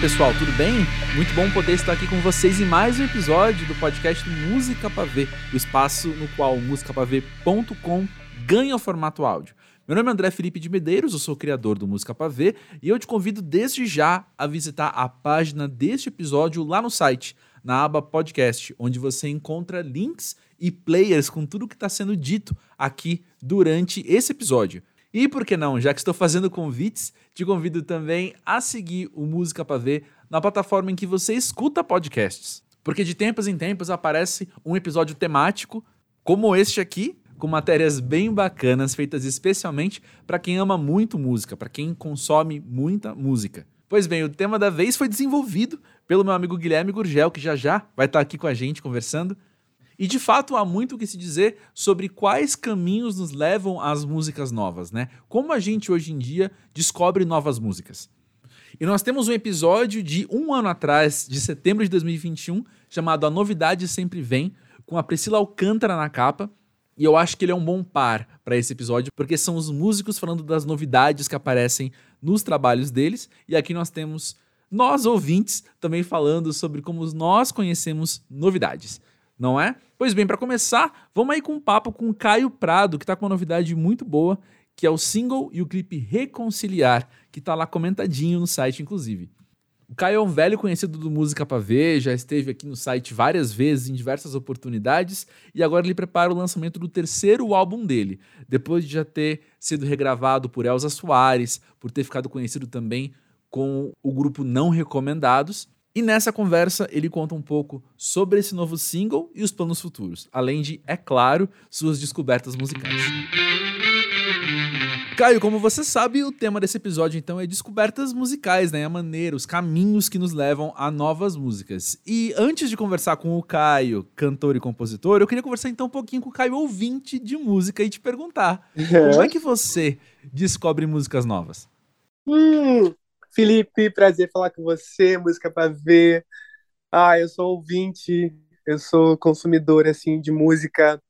pessoal, tudo bem? Muito bom poder estar aqui com vocês em mais um episódio do podcast Música Pra Ver, o espaço no qual musicapavê.com ganha o formato áudio. Meu nome é André Felipe de Medeiros, eu sou o criador do Música Pra Ver e eu te convido desde já a visitar a página deste episódio lá no site, na aba podcast, onde você encontra links e players com tudo que está sendo dito aqui durante esse episódio. E por que não, já que estou fazendo convites, te convido também a seguir o Música Pra Ver na plataforma em que você escuta podcasts. Porque de tempos em tempos aparece um episódio temático, como este aqui, com matérias bem bacanas feitas especialmente para quem ama muito música, para quem consome muita música. Pois bem, o tema da vez foi desenvolvido pelo meu amigo Guilherme Gurgel, que já já vai estar aqui com a gente conversando. E de fato há muito o que se dizer sobre quais caminhos nos levam às músicas novas, né? Como a gente hoje em dia descobre novas músicas. E nós temos um episódio de um ano atrás, de setembro de 2021, chamado A Novidade Sempre Vem, com a Priscila Alcântara na capa. E eu acho que ele é um bom par para esse episódio, porque são os músicos falando das novidades que aparecem nos trabalhos deles. E aqui nós temos nós ouvintes também falando sobre como nós conhecemos novidades não é? Pois bem, para começar, vamos aí com um papo com Caio Prado, que está com uma novidade muito boa, que é o single e o clipe Reconciliar, que está lá comentadinho no site, inclusive. O Caio é um velho conhecido do Música Pra Ver, já esteve aqui no site várias vezes, em diversas oportunidades, e agora ele prepara o lançamento do terceiro álbum dele, depois de já ter sido regravado por Elza Soares, por ter ficado conhecido também com o grupo Não Recomendados, e nessa conversa ele conta um pouco sobre esse novo single e os planos futuros, além de, é claro, suas descobertas musicais. Caio, como você sabe, o tema desse episódio então é descobertas musicais, né? A maneira, os caminhos que nos levam a novas músicas. E antes de conversar com o Caio, cantor e compositor, eu queria conversar então um pouquinho com o Caio, ouvinte de música, e te perguntar: é. como é que você descobre músicas novas? Hum, Felipe, prazer falar com você, música para ver. Ah, eu sou ouvinte, eu sou consumidor assim de música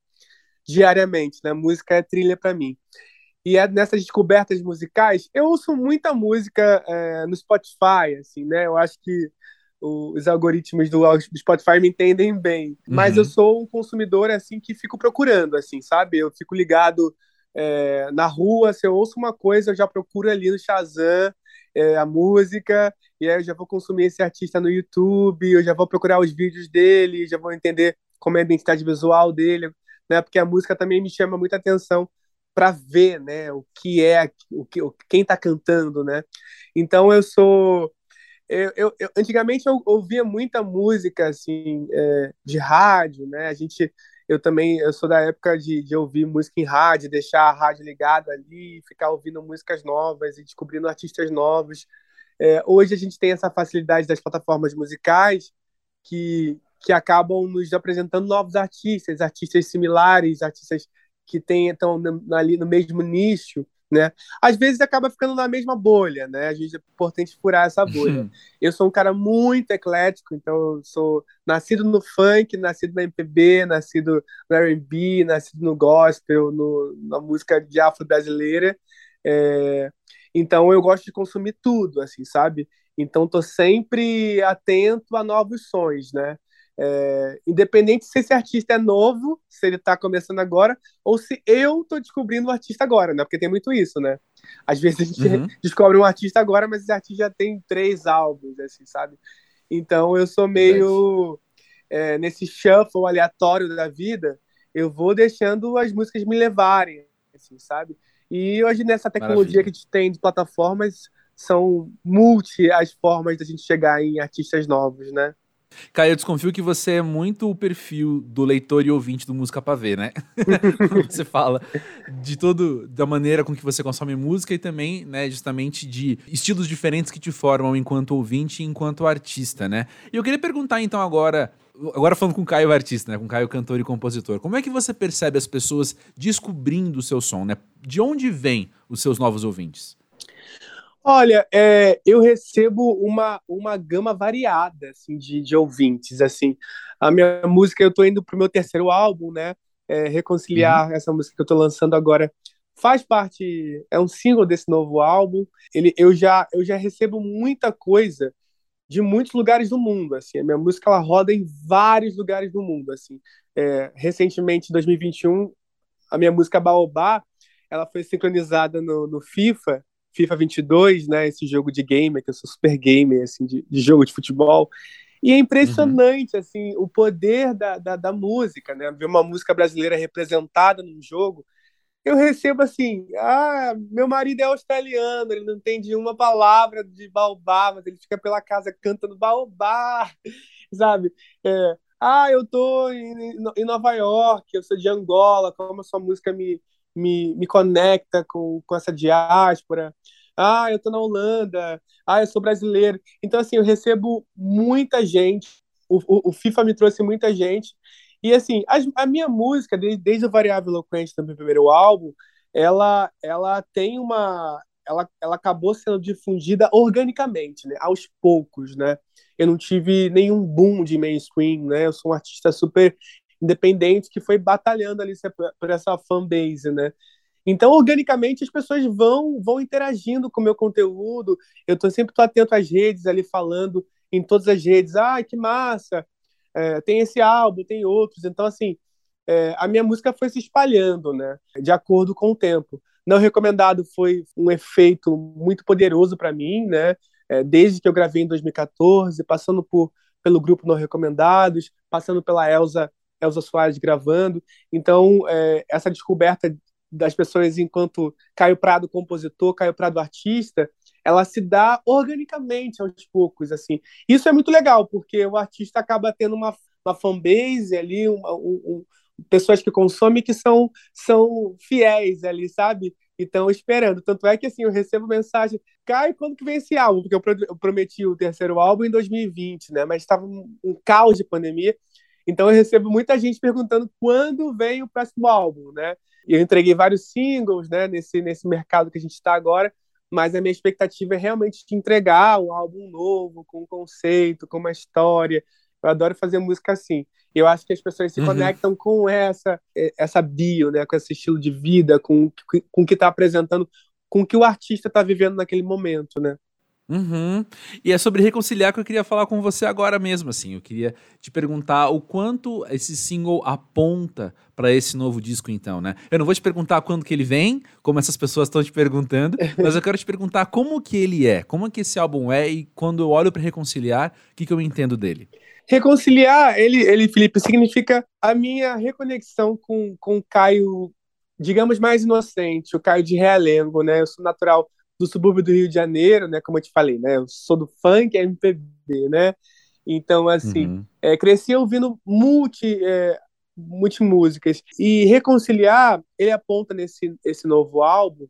diariamente, né? Música é trilha para mim. E é nessas descobertas musicais, eu ouço muita música é, no Spotify, assim, né? Eu acho que os algoritmos do, Spotify me entendem bem, mas uhum. eu sou um consumidor assim que fico procurando, assim, sabe? Eu fico ligado é, na rua, se eu ouço uma coisa, eu já procuro ali no Shazam é, a música, e aí eu já vou consumir esse artista no YouTube, eu já vou procurar os vídeos dele, já vou entender como é a identidade visual dele, né? Porque a música também me chama muita atenção para ver, né? O que é, o que, quem está cantando, né? Então eu sou eu, eu, eu, antigamente eu ouvia muita música assim é, de rádio, né? A gente eu também eu sou da época de, de ouvir música em rádio, deixar a rádio ligada ali, ficar ouvindo músicas novas e descobrindo artistas novos. É, hoje a gente tem essa facilidade das plataformas musicais que, que acabam nos apresentando novos artistas, artistas similares, artistas que estão ali no mesmo nicho né? Às vezes acaba ficando na mesma bolha, né? A gente é importante furar essa bolha. Uhum. Eu sou um cara muito eclético, então eu sou nascido no funk, nascido na MPB, nascido no R&B, nascido no gospel, no, na música de afro brasileira. É... Então eu gosto de consumir tudo, assim, sabe? Então tô sempre atento a novos sons, né? É, independente se esse artista é novo, se ele está começando agora, ou se eu estou descobrindo o artista agora, né? Porque tem muito isso, né? Às vezes a gente uhum. descobre um artista agora, mas esse artista já tem três álbuns, assim, sabe? Então eu sou meio é, nesse shuffle aleatório da vida, eu vou deixando as músicas me levarem, assim, sabe? E hoje nessa tecnologia Maravilha. que a gente tem de plataformas, são multi as formas da gente chegar em artistas novos, né? Caio, eu desconfio que você é muito o perfil do leitor e ouvinte do Música Pra Ver, né? você fala de todo, da maneira com que você consome música e também, né, justamente de estilos diferentes que te formam enquanto ouvinte e enquanto artista, né? E eu queria perguntar então agora, agora falando com o Caio artista, né, com o Caio cantor e compositor, como é que você percebe as pessoas descobrindo o seu som, né? De onde vêm os seus novos ouvintes? Olha, é, eu recebo uma, uma gama variada assim, de, de ouvintes. assim A minha música, eu estou indo para o meu terceiro álbum, né? É, reconciliar uhum. essa música que eu estou lançando agora faz parte, é um single desse novo álbum. Ele, eu já eu já recebo muita coisa de muitos lugares do mundo, assim. A minha música ela roda em vários lugares do mundo, assim. É, recentemente, em 2021, a minha música Baobá, ela foi sincronizada no, no FIFA, FIFA 22, né? Esse jogo de gamer, que eu sou super gamer, assim, de, de jogo de futebol. E é impressionante, uhum. assim, o poder da, da, da, música, né? Ver uma música brasileira representada num jogo. Eu recebo assim, ah, meu marido é australiano, ele não entende uma palavra de baobá, mas ele fica pela casa cantando baobá, sabe? É, ah, eu tô em, em Nova York, eu sou de Angola, como a sua música me, me, me conecta com, com essa diáspora ah, eu tô na Holanda, ah, eu sou brasileiro. Então, assim, eu recebo muita gente, o, o, o FIFA me trouxe muita gente, e, assim, a, a minha música, desde, desde o Variável Eloquente, do meu primeiro álbum, ela, ela tem uma... Ela, ela acabou sendo difundida organicamente, né? Aos poucos, né? Eu não tive nenhum boom de mainstream, né? Eu sou um artista super independente que foi batalhando ali por essa fanbase, né? Então, organicamente, as pessoas vão vão interagindo com o meu conteúdo. Eu tô, sempre tô atento às redes ali, falando em todas as redes. Ah, que massa! É, tem esse álbum, tem outros. Então, assim, é, a minha música foi se espalhando, né? De acordo com o tempo. Não Recomendado foi um efeito muito poderoso para mim, né? É, desde que eu gravei em 2014, passando por, pelo grupo Não Recomendados, passando pela Elsa, Elsa Soares gravando. Então, é, essa descoberta das pessoas enquanto Caio Prado compositor, Caio Prado artista, ela se dá organicamente aos poucos, assim. Isso é muito legal, porque o artista acaba tendo uma, uma fanbase ali, uma, um, um, pessoas que consomem que são, são fiéis ali, sabe? Então, esperando. Tanto é que, assim, eu recebo mensagem, Caio, quando que vem esse álbum? Porque eu prometi o terceiro álbum em 2020, né? Mas estava um, um caos de pandemia. Então, eu recebo muita gente perguntando quando vem o próximo álbum, né? eu entreguei vários singles, né, nesse, nesse mercado que a gente está agora, mas a minha expectativa é realmente de entregar um álbum novo, com um conceito, com uma história. Eu adoro fazer música assim. Eu acho que as pessoas se uhum. conectam com essa essa bio, né, com esse estilo de vida, com, com o que está apresentando, com o que o artista está vivendo naquele momento, né? Uhum. E é sobre reconciliar que eu queria falar com você agora mesmo, assim. Eu queria te perguntar o quanto esse single aponta para esse novo disco, então, né? Eu não vou te perguntar quando que ele vem, como essas pessoas estão te perguntando, mas eu quero te perguntar como que ele é, como que esse álbum é e quando eu olho para reconciliar, o que, que eu entendo dele? Reconciliar, ele, ele, Felipe, significa a minha reconexão com, com o Caio, digamos, mais inocente, o Caio de Realengo, né? Eu sou natural do subúrbio do Rio de Janeiro, né? Como eu te falei, né? Eu sou do funk MPB, né? Então, assim, uhum. é, cresci ouvindo multi, é, multimúsicas. E Reconciliar, ele aponta nesse esse novo álbum,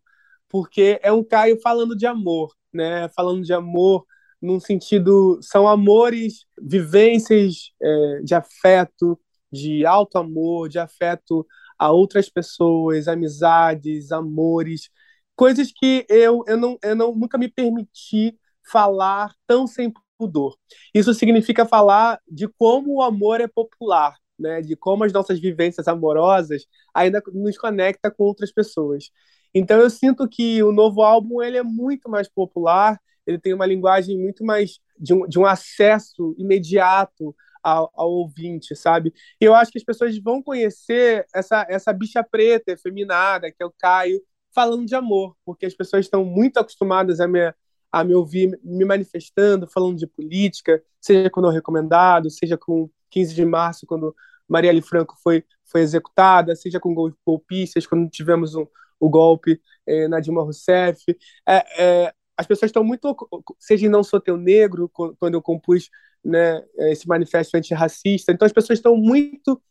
porque é um Caio falando de amor, né? Falando de amor num sentido... São amores, vivências é, de afeto, de alto amor, de afeto a outras pessoas, amizades, amores coisas que eu, eu, não, eu não, nunca me permiti falar tão sem pudor. Isso significa falar de como o amor é popular, né? de como as nossas vivências amorosas ainda nos conecta com outras pessoas. Então eu sinto que o novo álbum ele é muito mais popular, ele tem uma linguagem muito mais de um, de um acesso imediato ao, ao, ouvinte, sabe? E eu acho que as pessoas vão conhecer essa, essa bicha preta, efeminada, que é o Caio, falando de amor, porque as pessoas estão muito acostumadas a me, a me ouvir me manifestando, falando de política, seja com não recomendado, seja com 15 de março, quando Marielle Franco foi, foi executada, seja com golpistas, quando tivemos um, o golpe é, na Dilma Rousseff. É, é, as pessoas estão muito. Seja Não Sou Teu Negro, quando eu compus né, esse manifesto antirracista. Então as pessoas estão muito.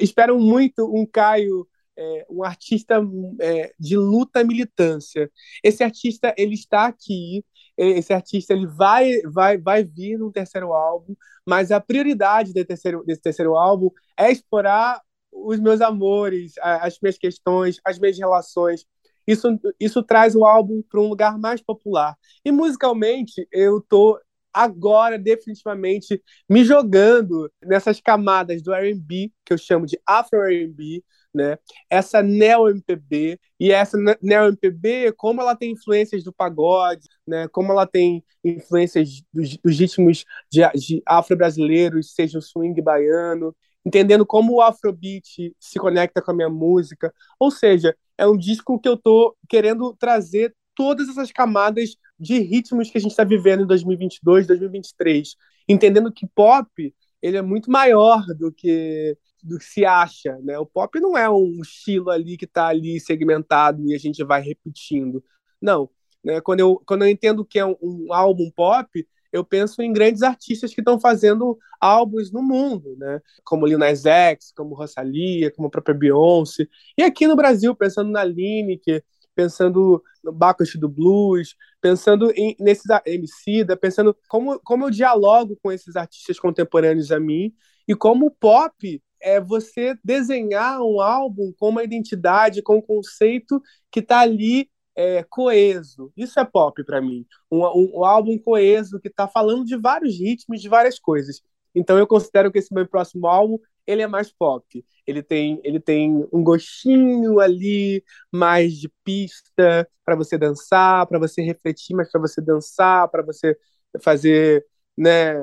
esperam muito um Caio é, um artista é, de luta militância. Esse artista ele está aqui, esse artista ele vai vai vai vir no terceiro álbum, mas a prioridade desse terceiro, desse terceiro álbum é explorar os meus amores, as minhas questões, as minhas relações. Isso, isso traz o álbum para um lugar mais popular. E musicalmente, eu tô agora definitivamente me jogando nessas camadas do R&B que eu chamo de Afro R&B, né? Essa neo MPB e essa neo MPB, como ela tem influências do pagode, né? Como ela tem influências dos, dos ritmos de, de afro-brasileiros, seja o swing baiano, entendendo como o Afrobeat se conecta com a minha música. Ou seja, é um disco que eu tô querendo trazer todas essas camadas de ritmos que a gente está vivendo em 2022, 2023, entendendo que pop ele é muito maior do que do que se acha, né? O pop não é um estilo ali que está ali segmentado e a gente vai repetindo. Não, né? Quando eu quando eu entendo que é um, um álbum pop, eu penso em grandes artistas que estão fazendo álbuns no mundo, né? Como Lil Nas X, como Rosalia, como a própria Beyoncé. E aqui no Brasil, pensando na Lineker, pensando no Bacchus do Blues, pensando em, nesses MC, pensando como, como eu dialogo com esses artistas contemporâneos a mim e como o pop é você desenhar um álbum com uma identidade, com um conceito que está ali é, coeso. Isso é pop para mim. Um, um, um, álbum coeso que está falando de vários ritmos, de várias coisas. Então eu considero que esse meu próximo álbum ele é mais pop. Ele tem, ele tem um gostinho ali mais de pista para você dançar, para você refletir, mas para você dançar, para você fazer, né,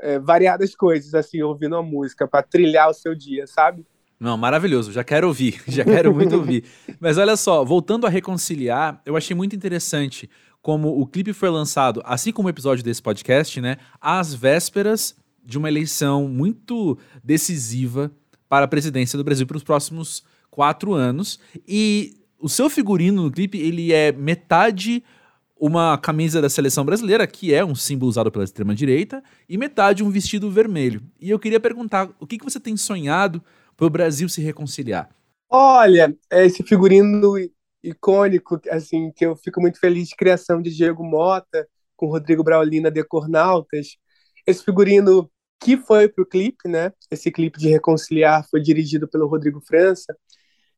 é, variadas coisas assim, ouvindo a música para trilhar o seu dia, sabe? Não, maravilhoso, já quero ouvir, já quero muito ouvir. Mas olha só, voltando a reconciliar, eu achei muito interessante como o clipe foi lançado, assim como o episódio desse podcast, né, às vésperas de uma eleição muito decisiva para a presidência do Brasil para os próximos quatro anos. E o seu figurino no clipe, ele é metade uma camisa da seleção brasileira, que é um símbolo usado pela extrema-direita, e metade um vestido vermelho. E eu queria perguntar, o que, que você tem sonhado para o Brasil se reconciliar? Olha, esse figurino icônico, assim, que eu fico muito feliz de criação de Diego Mota, com Rodrigo Braulina, Decornautas. Esse figurino que foi para o clipe, né? Esse clipe de Reconciliar foi dirigido pelo Rodrigo França,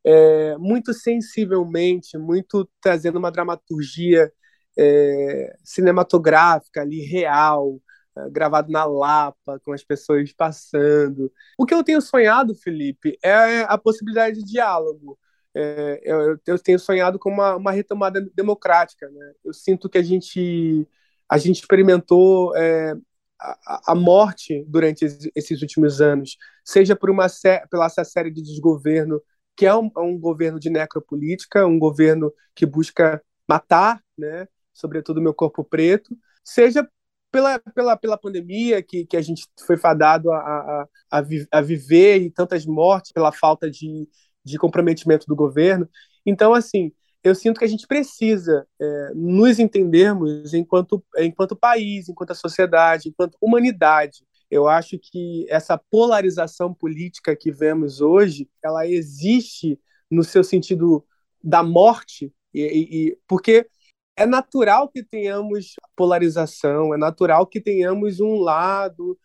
é, muito sensivelmente, muito trazendo uma dramaturgia é, cinematográfica ali, real, é, gravado na Lapa, com as pessoas passando. O que eu tenho sonhado, Felipe, é a possibilidade de diálogo. É, eu, eu, tenho sonhado com uma, uma retomada democrática. Né? Eu sinto que a gente, a gente experimentou é, a, a, morte durante esses últimos anos, seja por uma pela essa série de desgoverno, que é um, um governo de necropolítica, um governo que busca matar, né? Sobretudo meu corpo preto, seja pela, pela, pela pandemia que, que a gente foi fadado a, a, a, vi, a viver e tantas mortes pela falta de, de comprometimento do governo. Então, assim, eu sinto que a gente precisa é, nos entendermos enquanto, enquanto país, enquanto sociedade, enquanto humanidade. Eu acho que essa polarização política que vemos hoje, ela existe no seu sentido da morte, e, e, porque é natural que tenhamos polarização, é natural que tenhamos um lado.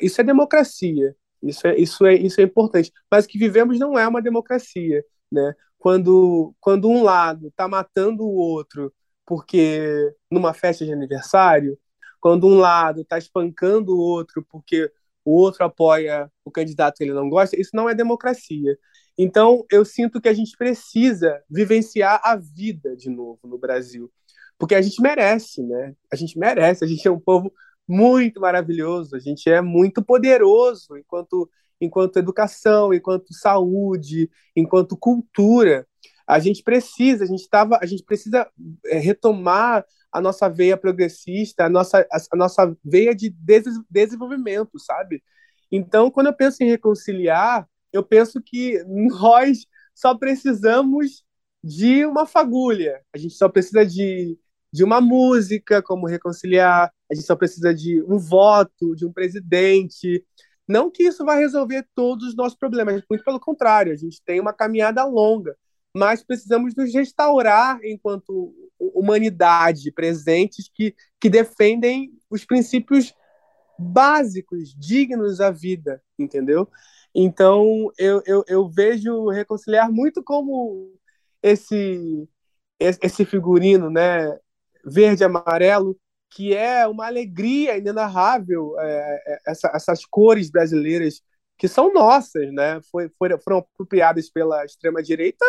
Isso é democracia, isso é, isso é, isso é importante. Mas o que vivemos não é uma democracia. Né? Quando, quando um lado está matando o outro porque numa festa de aniversário, quando um lado está espancando o outro porque o outro apoia o candidato que ele não gosta, isso não é democracia. Então, eu sinto que a gente precisa vivenciar a vida de novo no Brasil, porque a gente merece, né? A gente merece, a gente é um povo muito maravilhoso, a gente é muito poderoso enquanto enquanto educação, enquanto saúde, enquanto cultura. A gente precisa, a gente tava, a gente precisa é, retomar a nossa veia progressista, a nossa, a, nossa veia de des desenvolvimento, sabe? Então, quando eu penso em reconciliar, eu penso que nós só precisamos de uma fagulha. A gente só precisa de, de uma música, como reconciliar. A gente só precisa de um voto, de um presidente. Não que isso vai resolver todos os nossos problemas, muito pelo contrário, a gente tem uma caminhada longa, mas precisamos nos restaurar enquanto humanidade, presentes que, que defendem os princípios básicos, dignos à vida, entendeu? Então, eu, eu, eu vejo reconciliar muito como esse, esse figurino, né, verde amarelo, que é uma alegria inenarrável é, é, essa, essas cores brasileiras que são nossas, né? Foi, foram, foram apropriadas pela extrema-direita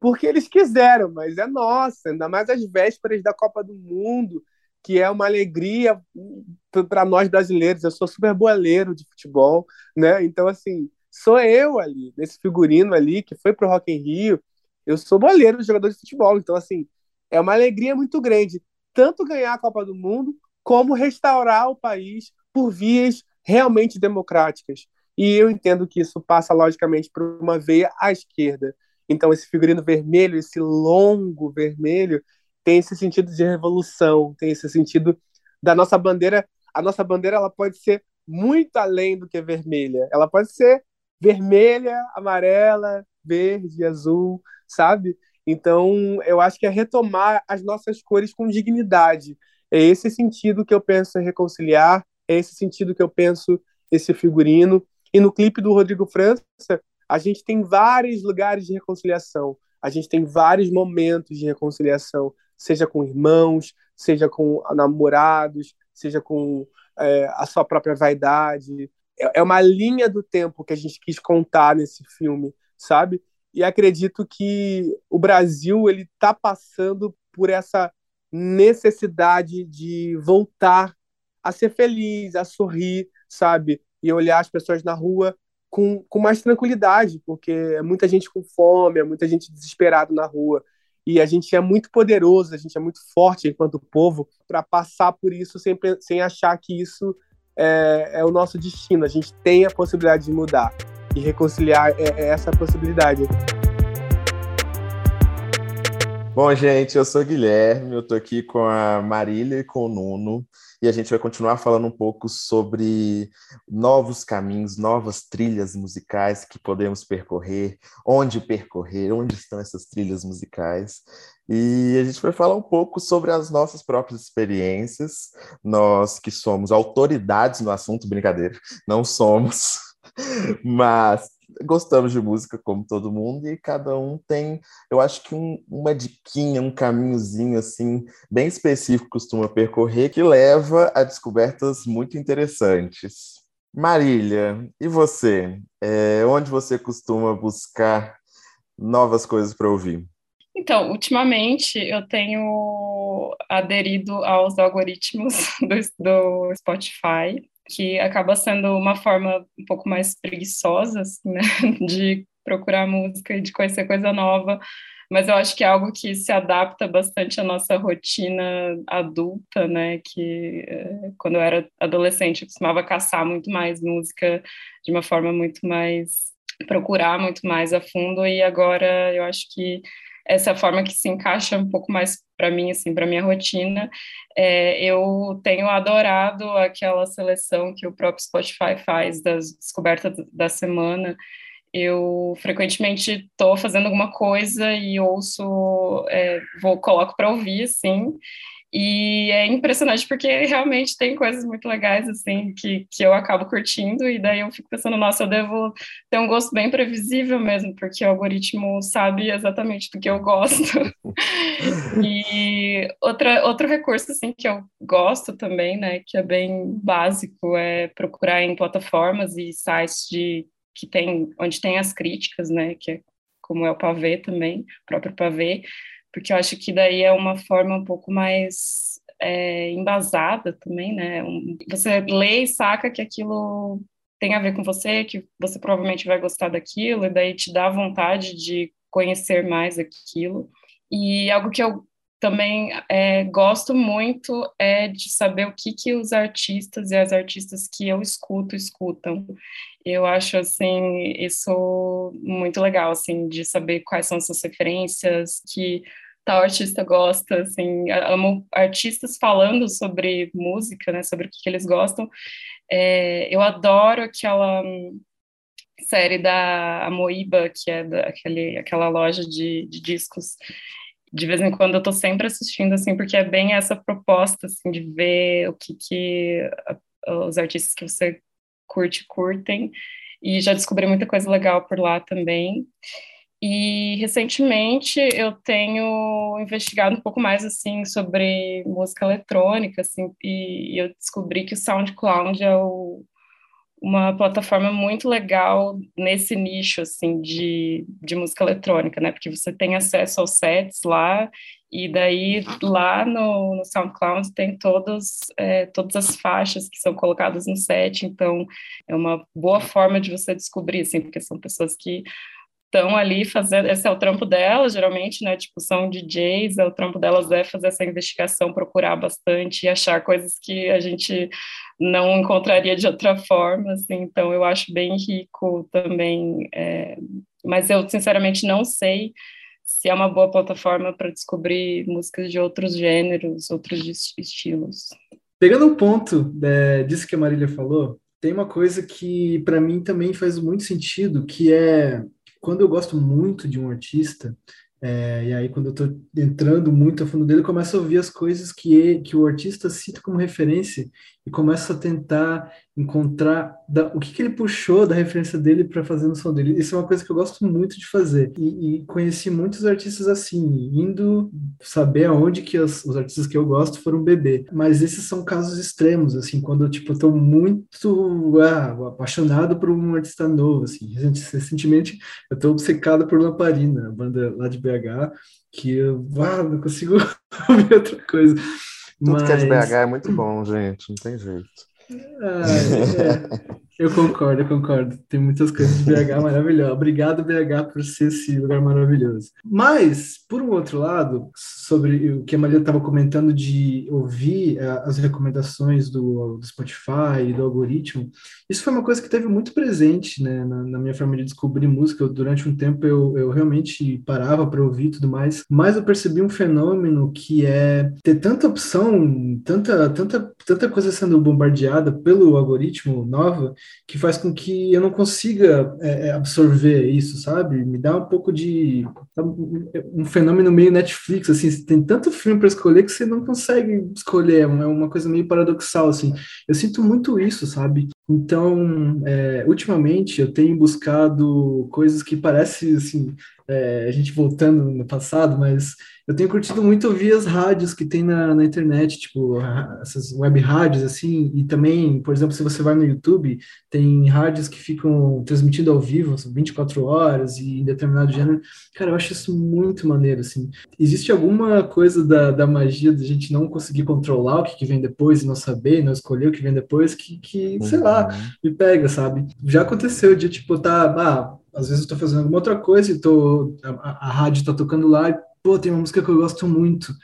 porque eles quiseram, mas é nossa, ainda mais as vésperas da Copa do Mundo, que é uma alegria para nós brasileiros. Eu sou super boleiro de futebol, né? Então, assim, sou eu ali, nesse figurino ali, que foi pro Rock in Rio, eu sou boleiro de jogador de futebol. Então, assim, é uma alegria muito grande tanto ganhar a Copa do Mundo, como restaurar o país por vias realmente democráticas. E eu entendo que isso passa, logicamente, por uma veia à esquerda. Então, esse figurino vermelho, esse longo vermelho, tem esse sentido de revolução, tem esse sentido da nossa bandeira. A nossa bandeira ela pode ser muito além do que vermelha. Ela pode ser vermelha, amarela, verde, azul, sabe? Então, eu acho que é retomar as nossas cores com dignidade. É esse sentido que eu penso em reconciliar, é esse sentido que eu penso esse figurino. E no clipe do Rodrigo França, a gente tem vários lugares de reconciliação, a gente tem vários momentos de reconciliação, seja com irmãos, seja com namorados, seja com é, a sua própria vaidade. É, é uma linha do tempo que a gente quis contar nesse filme, sabe? e acredito que o Brasil ele está passando por essa necessidade de voltar a ser feliz, a sorrir, sabe? E olhar as pessoas na rua com, com mais tranquilidade, porque é muita gente com fome, é muita gente desesperada na rua. E a gente é muito poderoso, a gente é muito forte enquanto povo para passar por isso sem, sem achar que isso é, é o nosso destino. A gente tem a possibilidade de mudar e reconciliar é, é essa possibilidade. Bom, gente, eu sou o Guilherme, eu tô aqui com a Marília e com o Nuno, e a gente vai continuar falando um pouco sobre novos caminhos, novas trilhas musicais que podemos percorrer, onde percorrer, onde estão essas trilhas musicais. E a gente vai falar um pouco sobre as nossas próprias experiências, nós que somos autoridades no assunto, brincadeira, não somos, mas gostamos de música como todo mundo e cada um tem, eu acho que um, uma diquinha, um caminhozinho assim bem específico costuma percorrer que leva a descobertas muito interessantes. Marília, e você? É, onde você costuma buscar novas coisas para ouvir? Então, ultimamente eu tenho aderido aos algoritmos do, do Spotify que acaba sendo uma forma um pouco mais preguiçosa, assim, né, de procurar música e de conhecer coisa nova, mas eu acho que é algo que se adapta bastante à nossa rotina adulta, né, que eh, quando eu era adolescente eu costumava caçar muito mais música de uma forma muito mais procurar muito mais a fundo e agora eu acho que essa forma que se encaixa um pouco mais para mim, assim, para minha rotina. É, eu tenho adorado aquela seleção que o próprio Spotify faz das descobertas da semana. Eu frequentemente estou fazendo alguma coisa e ouço, é, vou coloco para ouvir, assim, e é impressionante porque realmente tem coisas muito legais, assim, que, que eu acabo curtindo, e daí eu fico pensando, nossa, eu devo ter um gosto bem previsível mesmo, porque o algoritmo sabe exatamente do que eu gosto. e outra, outro recurso, assim, que eu gosto também, né, que é bem básico, é procurar em plataformas e sites de, que tem, onde tem as críticas, né, que é como é o Pavê também, o próprio Pavê, porque eu acho que daí é uma forma um pouco mais é, embasada também, né? Um, você lê e saca que aquilo tem a ver com você, que você provavelmente vai gostar daquilo, e daí te dá vontade de conhecer mais aquilo. E algo que eu também é, gosto muito é de saber o que, que os artistas e as artistas que eu escuto escutam. Eu acho assim isso muito legal, assim, de saber quais são suas referências, que tal artista gosta, assim, amo artistas falando sobre música, né, sobre o que, que eles gostam. É, eu adoro aquela série da Amoiba, que é da, aquele, aquela loja de, de discos. De vez em quando eu tô sempre assistindo, assim, porque é bem essa proposta, assim, de ver o que, que os artistas que você curte curtem. E já descobri muita coisa legal por lá também. E recentemente eu tenho investigado um pouco mais assim sobre música eletrônica, assim, e, eu descobri que o SoundCloud é o, uma plataforma muito legal nesse nicho assim de, de música eletrônica, né? Porque você tem acesso aos sets lá e daí lá no, no SoundCloud tem todos, é, todas as faixas que são colocadas no set, então é uma boa forma de você descobrir, assim, porque são pessoas que estão ali fazendo, esse é o trampo delas, geralmente, né, tipo, são DJs, é o trampo delas é fazer essa investigação, procurar bastante e achar coisas que a gente não encontraria de outra forma, assim, então eu acho bem rico também, é, mas eu, sinceramente, não sei se é uma boa plataforma para descobrir músicas de outros gêneros, outros estilos. Pegando um ponto é, disso que a Marília falou, tem uma coisa que para mim também faz muito sentido, que é quando eu gosto muito de um artista, é, e aí, quando eu estou entrando muito a fundo dele, eu começo a ouvir as coisas que, que o artista cita como referência e começo a tentar encontrar da, o que, que, ele puxou da referência dele para fazer no som dele. Isso é uma coisa que eu gosto muito de fazer. E, e conheci muitos artistas assim, indo saber aonde que os, artistas que eu gosto foram beber. Mas esses são casos extremos, assim, quando eu, tipo, estou muito ah, apaixonado por um artista novo, assim. Recentemente, eu estou obcecado por Lamparina, a banda lá de BH, que eu ah, não consigo ouvir outra coisa. Tudo Mas... que é de BH é muito bom, gente, não tem jeito. Ah, é. Eu concordo, eu concordo. Tem muitas coisas de BH maravilhosas. Obrigado, BH, por ser esse lugar maravilhoso. Mas, por um outro lado, sobre o que a Maria estava comentando de ouvir uh, as recomendações do, do Spotify e do algoritmo, isso foi uma coisa que teve muito presente né, na, na minha forma de descobrir música. Eu, durante um tempo eu, eu realmente parava para ouvir tudo mais, mas eu percebi um fenômeno que é ter tanta opção, tanta, tanta, tanta coisa sendo bombardeada pelo algoritmo nova que faz com que eu não consiga é, é, absorver isso, sabe? Me dá um pouco de um fenômeno meio Netflix, assim, tem tanto filme para escolher que você não consegue escolher, é uma coisa meio paradoxal, assim. Eu sinto muito isso, sabe? Então, é, ultimamente eu tenho buscado coisas que parecem, assim, é, a gente voltando no passado, mas eu tenho curtido muito ouvir as rádios que tem na, na internet, tipo, essas web rádios, assim, e também, por exemplo, se você vai no YouTube, tem rádios que ficam transmitindo ao vivo, 24 horas e em determinado gênero. Cara, eu acho isso muito maneiro, assim. Existe alguma coisa da, da magia da gente não conseguir controlar o que, que vem depois e não saber, não escolher o que vem depois, que, que sei lá, uhum. me pega, sabe? Já aconteceu de, tipo, tá, ah, às vezes eu tô fazendo alguma outra coisa e tô, a, a rádio tá tocando lá e pô, tem uma música que eu gosto muito.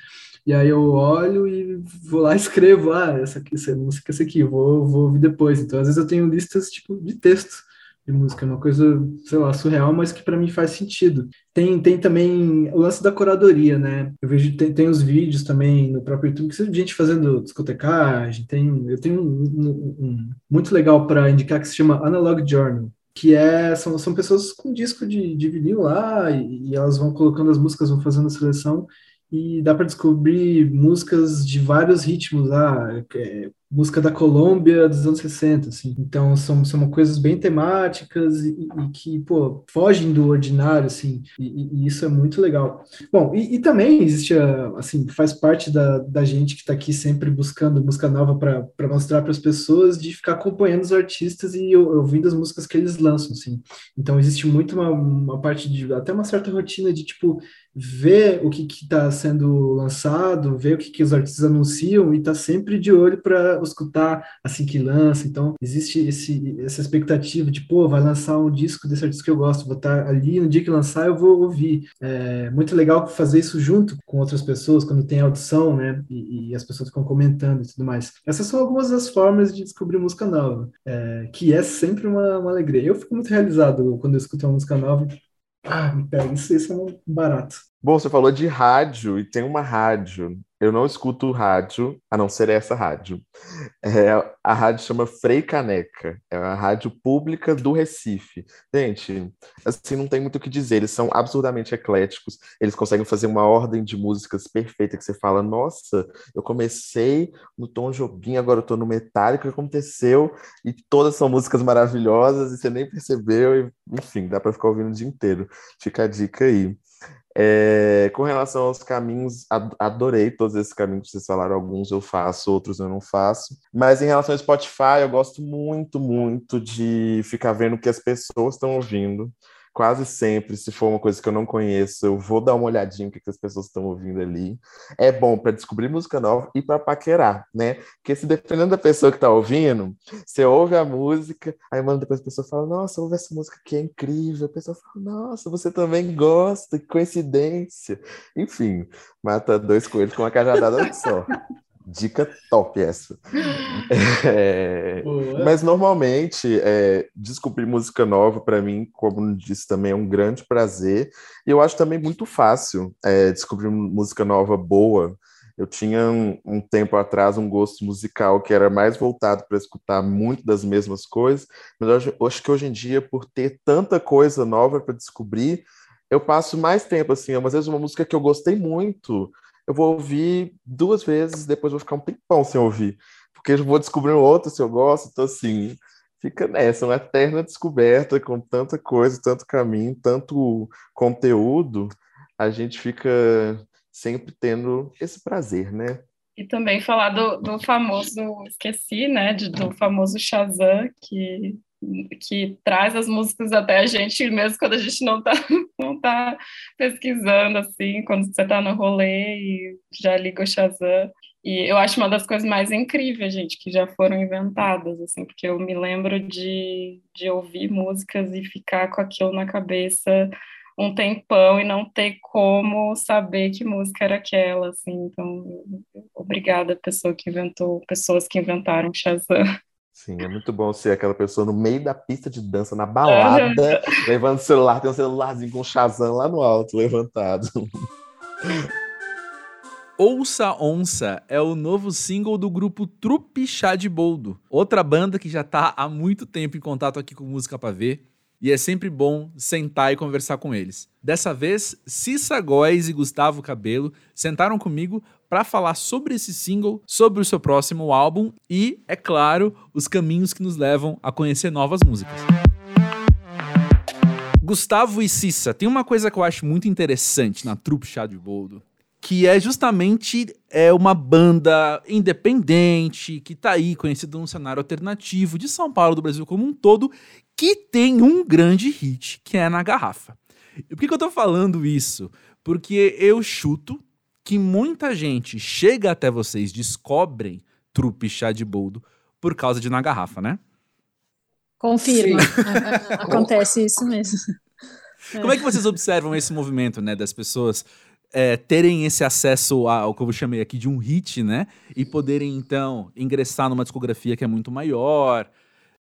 E aí eu olho e vou lá e escrevo, ah, essa aqui, essa música, essa aqui, vou, vou ouvir depois. Então, às vezes eu tenho listas, tipo, de texto de música, uma coisa, sei lá, surreal, mas que para mim faz sentido. Tem, tem também o lance da curadoria, né? Eu vejo, tem, tem os vídeos também no próprio YouTube, que tem gente fazendo discotecagem, tem, eu tenho um, um, um muito legal para indicar que se chama Analog Journal, que é são, são pessoas com disco de, de vinil lá e, e elas vão colocando as músicas, vão fazendo a seleção e dá para descobrir músicas de vários ritmos, ah, é, música da Colômbia dos anos 60, assim. Então são, são coisas bem temáticas e, e que, pô, fogem do ordinário, assim, e, e isso é muito legal. Bom, e, e, também existe, assim, faz parte da, da gente que está aqui sempre buscando música nova para mostrar para as pessoas, de ficar acompanhando os artistas e ouvindo as músicas que eles lançam, assim. Então existe muito uma, uma parte de, até uma certa rotina de, tipo, ver o que está sendo lançado, ver o que, que os artistas anunciam e tá sempre de olho para escutar assim que lança. Então, existe esse, essa expectativa de, pô, vai lançar um disco desse artista que eu gosto, vou estar ali no dia que lançar, eu vou ouvir. É muito legal fazer isso junto com outras pessoas, quando tem audição, né? E, e as pessoas ficam comentando e tudo mais. Essas são algumas das formas de descobrir música nova, é, que é sempre uma, uma alegria. Eu fico muito realizado quando eu escuto uma música nova ah, me pega, isso, isso é um barato. Bom, você falou de rádio e tem uma rádio. Eu não escuto rádio, a não ser essa rádio. É, a rádio chama Frei Caneca. É a rádio pública do Recife. Gente, assim, não tem muito o que dizer. Eles são absurdamente ecléticos. Eles conseguem fazer uma ordem de músicas perfeita que você fala, nossa, eu comecei no Tom Jobim, agora eu tô no Metallica, o que aconteceu? E todas são músicas maravilhosas e você nem percebeu. E, enfim, dá para ficar ouvindo o dia inteiro. Fica a dica aí. É, com relação aos caminhos, adorei todos esses caminhos que vocês falaram. Alguns eu faço, outros eu não faço. Mas em relação ao Spotify, eu gosto muito, muito de ficar vendo o que as pessoas estão ouvindo quase sempre, se for uma coisa que eu não conheço, eu vou dar uma olhadinha no que, que as pessoas estão ouvindo ali. É bom para descobrir música nova e para paquerar, né? Porque se dependendo da pessoa que está ouvindo, você ouve a música, aí manda depois a pessoa fala, nossa, ouve essa música que é incrível. A pessoa fala, nossa, você também gosta, que coincidência. Enfim, mata dois coelhos com uma cajadada só. Dica top essa. É, mas normalmente é, descobrir música nova para mim, como disse também, é um grande prazer. E eu acho também muito fácil é, descobrir música nova boa. Eu tinha um, um, tempo atrás um gosto musical que era mais voltado para escutar muito das mesmas coisas, mas eu acho que hoje em dia, por ter tanta coisa nova para descobrir, eu passo mais tempo assim. Às vezes uma música que eu gostei muito eu vou ouvir duas vezes, depois vou ficar um tempão sem ouvir, porque eu vou descobrir um outro se eu gosto, então assim, fica nessa, uma eterna descoberta com tanta coisa, tanto caminho, tanto conteúdo, a gente fica sempre tendo esse prazer, né? E também falar do, do famoso, esqueci, né, de, do famoso Shazam, que que traz as músicas até a gente, mesmo quando a gente não está não tá pesquisando, assim, quando você está no rolê e já liga o Shazam. E eu acho uma das coisas mais incríveis, gente, que já foram inventadas, assim, porque eu me lembro de, de ouvir músicas e ficar com aquilo na cabeça um tempão e não ter como saber que música era aquela, assim. Então, obrigada, pessoa que inventou, pessoas que inventaram Shazam. Sim, é muito bom ser aquela pessoa no meio da pista de dança, na balada, levando o celular, tem um celularzinho com um Shazam lá no alto, levantado. Ouça Onça é o novo single do grupo Trupe Chá de Boldo, outra banda que já está há muito tempo em contato aqui com Música Pra Ver, e é sempre bom sentar e conversar com eles. Dessa vez, Cissa Góes e Gustavo Cabelo sentaram comigo para falar sobre esse single, sobre o seu próximo álbum e, é claro, os caminhos que nos levam a conhecer novas músicas. Gustavo e Cissa, tem uma coisa que eu acho muito interessante na Trupe Chá de Boldo, que é justamente é uma banda independente, que tá aí conhecida no cenário alternativo de São Paulo, do Brasil como um todo, que tem um grande hit, que é Na Garrafa. E por que, que eu tô falando isso? Porque eu chuto que muita gente chega até vocês, descobrem Trupe Chá de Boldo por causa de Na Garrafa, né? Confirma. Acontece isso mesmo. Como é que vocês observam esse movimento, né, das pessoas é, terem esse acesso ao que eu chamei aqui de um hit, né, e poderem então ingressar numa discografia que é muito maior?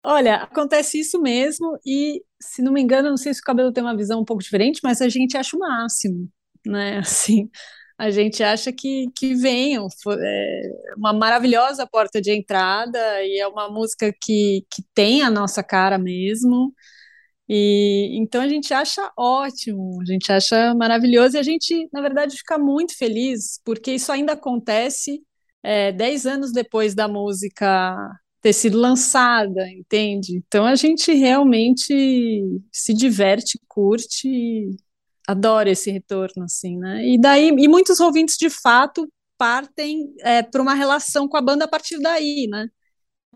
Olha, acontece isso mesmo e, se não me engano, não sei se o cabelo tem uma visão um pouco diferente, mas a gente acha o máximo, né? Assim, a gente acha que, que venham. É uma maravilhosa porta de entrada e é uma música que, que tem a nossa cara mesmo. E então a gente acha ótimo, a gente acha maravilhoso e a gente, na verdade, fica muito feliz porque isso ainda acontece é, dez anos depois da música ter sido lançada, entende? Então a gente realmente se diverte, curte adoro esse retorno, assim, né? E daí, e muitos ouvintes de fato partem é, para uma relação com a banda a partir daí, né?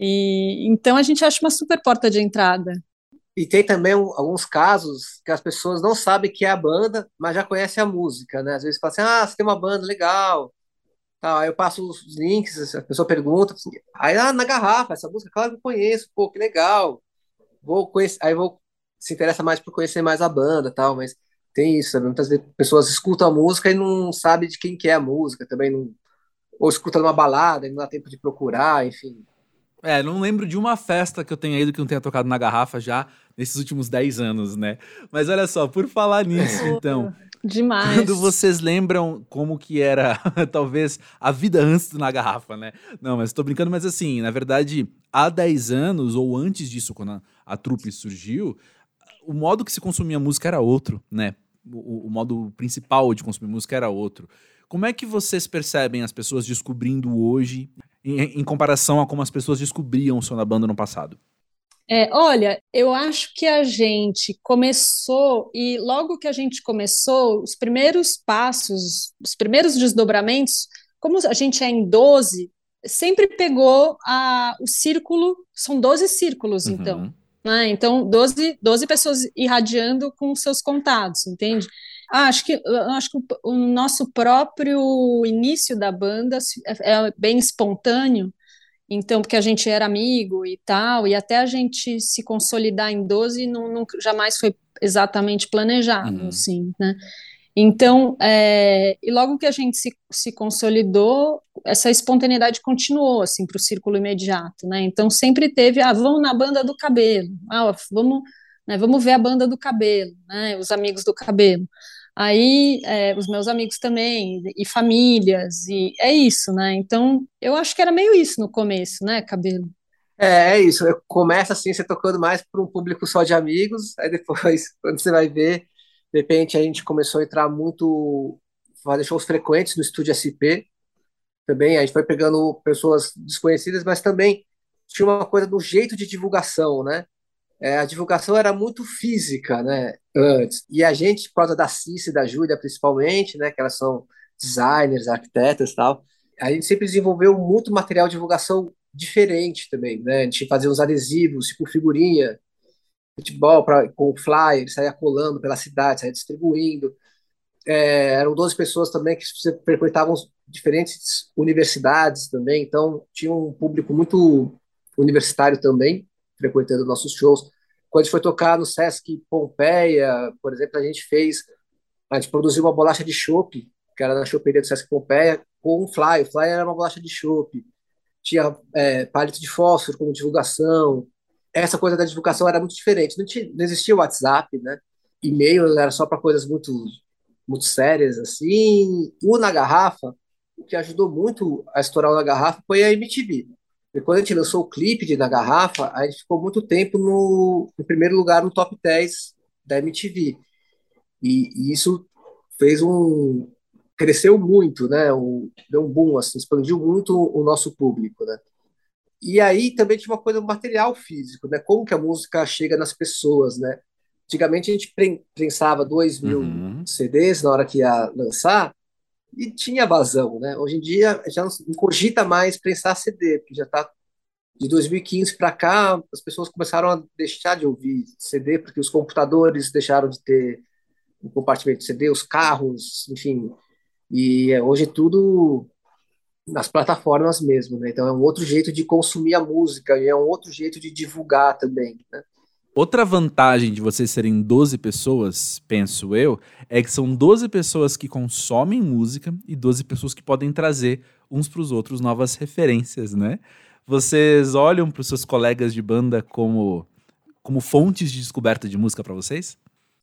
E então a gente acha uma super porta de entrada. E tem também um, alguns casos que as pessoas não sabem que é a banda, mas já conhecem a música, né? Às vezes fala assim, ah, você tem uma banda legal, tá, aí eu passo os links, a pessoa pergunta, assim, aí ah, na garrafa, essa música, claro que eu conheço, pô, que legal, vou conhecer, aí vou se interessa mais por conhecer mais a banda, tal, mas tem isso, sabe? Muitas vezes pessoas escutam a música e não sabem de quem que é a música, também não ou escuta numa balada e não dá tempo de procurar, enfim. É, não lembro de uma festa que eu tenha ido que não tenha tocado na garrafa já nesses últimos 10 anos, né? Mas olha só, por falar nisso, então, Demais. Quando vocês lembram como que era, talvez, a vida antes do Na Garrafa, né? Não, mas tô brincando, mas assim, na verdade, há 10 anos, ou antes disso, quando a, a trupe surgiu, o modo que se consumia música era outro, né? O, o, modo principal de consumir música era outro. Como é que vocês percebem as pessoas descobrindo hoje, em, em comparação a como as pessoas descobriam o som da banda no passado? É, olha, eu acho que a gente começou, e logo que a gente começou, os primeiros passos, os primeiros desdobramentos, como a gente é em 12, sempre pegou a, o círculo, são 12 círculos, uhum. então. Né? Então, 12, 12 pessoas irradiando com seus contatos, entende? Ah, acho que, acho que o, nosso próprio início da banda é, é bem espontâneo, então, porque a gente era amigo e tal, e até a gente se consolidar em 12 não, não jamais foi exatamente planejado, uhum. assim, né? Então, é, e logo que a gente se, se consolidou, essa espontaneidade continuou, assim, para o círculo imediato, né? Então, sempre teve, ah, vamos na banda do cabelo, ah, vamos, né, vamos ver a banda do cabelo, né? Os amigos do cabelo. Aí, é, os meus amigos também, e famílias, e é isso, né? Então, eu acho que era meio isso no começo, né, Cabelo? É, é isso. Começa assim, você tocando mais para um público só de amigos, aí depois, quando você vai ver, de repente a gente começou a entrar muito, fazer shows frequentes no estúdio SP, também, a gente foi pegando pessoas desconhecidas, mas também tinha uma coisa do jeito de divulgação, né? é, a divulgação era muito física, né, antes. E a gente, por causa da Cici e da Júlia, principalmente, né, que elas são designers, arquitetas e tal, a gente sempre desenvolveu muito material de divulgação diferente também, né? A gente fazia uns adesivos, tipo figurinha, futebol pra, com flyer, saía colando pela cidade, saía distribuindo. É, eram 12 pessoas também que frequentavam diferentes universidades também, então tinha um público muito universitário também frequentando nossos shows. Quando a gente foi tocar no Sesc Pompeia, por exemplo, a gente fez, a gente produziu uma bolacha de chopp, que era na choperia do Sesc Pompeia, com um fly. O fly era uma bolacha de chopp. Tinha é, palito de fósforo como divulgação. Essa coisa da divulgação era muito diferente. Não, tinha, não existia WhatsApp, né? E-mail era só para coisas muito, muito sérias, assim. O Na Garrafa, o que ajudou muito a estourar o Na Garrafa foi a MTV. E quando a gente lançou o clipe de Na Garrafa, a gente ficou muito tempo no, no primeiro lugar no top 10 da MTV. E, e, isso fez um. cresceu muito, né? Um, deu um boom, assim, expandiu muito o nosso público, né? E aí também tinha uma coisa material físico, né? Como que a música chega nas pessoas, né? Antigamente a gente prensava 2 mil uhum. CDs na hora que ia lançar, e tinha vazão, né? Hoje em dia já não cogita mais prensar CD, porque já está de 2015 para cá as pessoas começaram a deixar de ouvir CD porque os computadores deixaram de ter um compartimento de CD, os carros, enfim, e é, hoje tudo nas plataformas mesmo, né? Então é um outro jeito de consumir a música e é um outro jeito de divulgar também, né? Outra vantagem de vocês serem 12 pessoas, penso eu, é que são 12 pessoas que consomem música e 12 pessoas que podem trazer uns para os outros novas referências, né? Vocês olham para os seus colegas de banda como, como fontes de descoberta de música para vocês?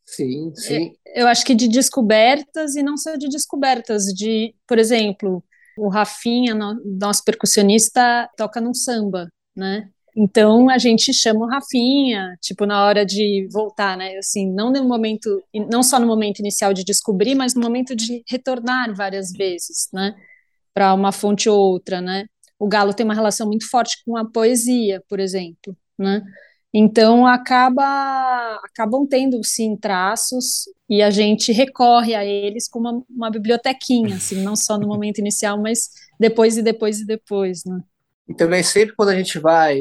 Sim, sim. Eu acho que de descobertas e não só de descobertas, de, por exemplo, o Rafinha, nosso percussionista, toca num samba, né? Então a gente chama o Rafinha, tipo, na hora de voltar, né? Assim, não no momento, não só no momento inicial de descobrir, mas no momento de retornar várias vezes, né? Para uma fonte ou outra, né? O Galo tem uma relação muito forte com a poesia, por exemplo, né? Então acaba acabam tendo sim traços e a gente recorre a eles como uma, uma bibliotequinha, assim, não só no momento inicial, mas depois e depois e depois, né? E também sempre quando a gente vai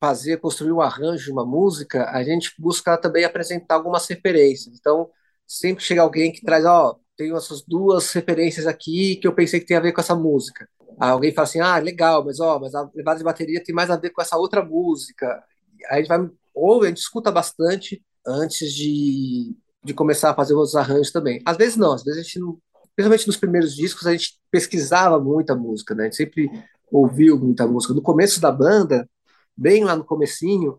fazer, construir um arranjo de uma música, a gente busca também apresentar algumas referências. Então, sempre chega alguém que traz, ó, oh, tenho essas duas referências aqui que eu pensei que tem a ver com essa música. Aí alguém fala assim, ah, legal, mas ó, mas a levada de bateria tem mais a ver com essa outra música. A gente vai, ou a gente escuta bastante antes de, de começar a fazer os arranjos também. Às vezes não, às vezes a gente não, principalmente nos primeiros discos a gente pesquisava muita música, né? A gente sempre ouviu muita música. No começo da banda, bem lá no comecinho,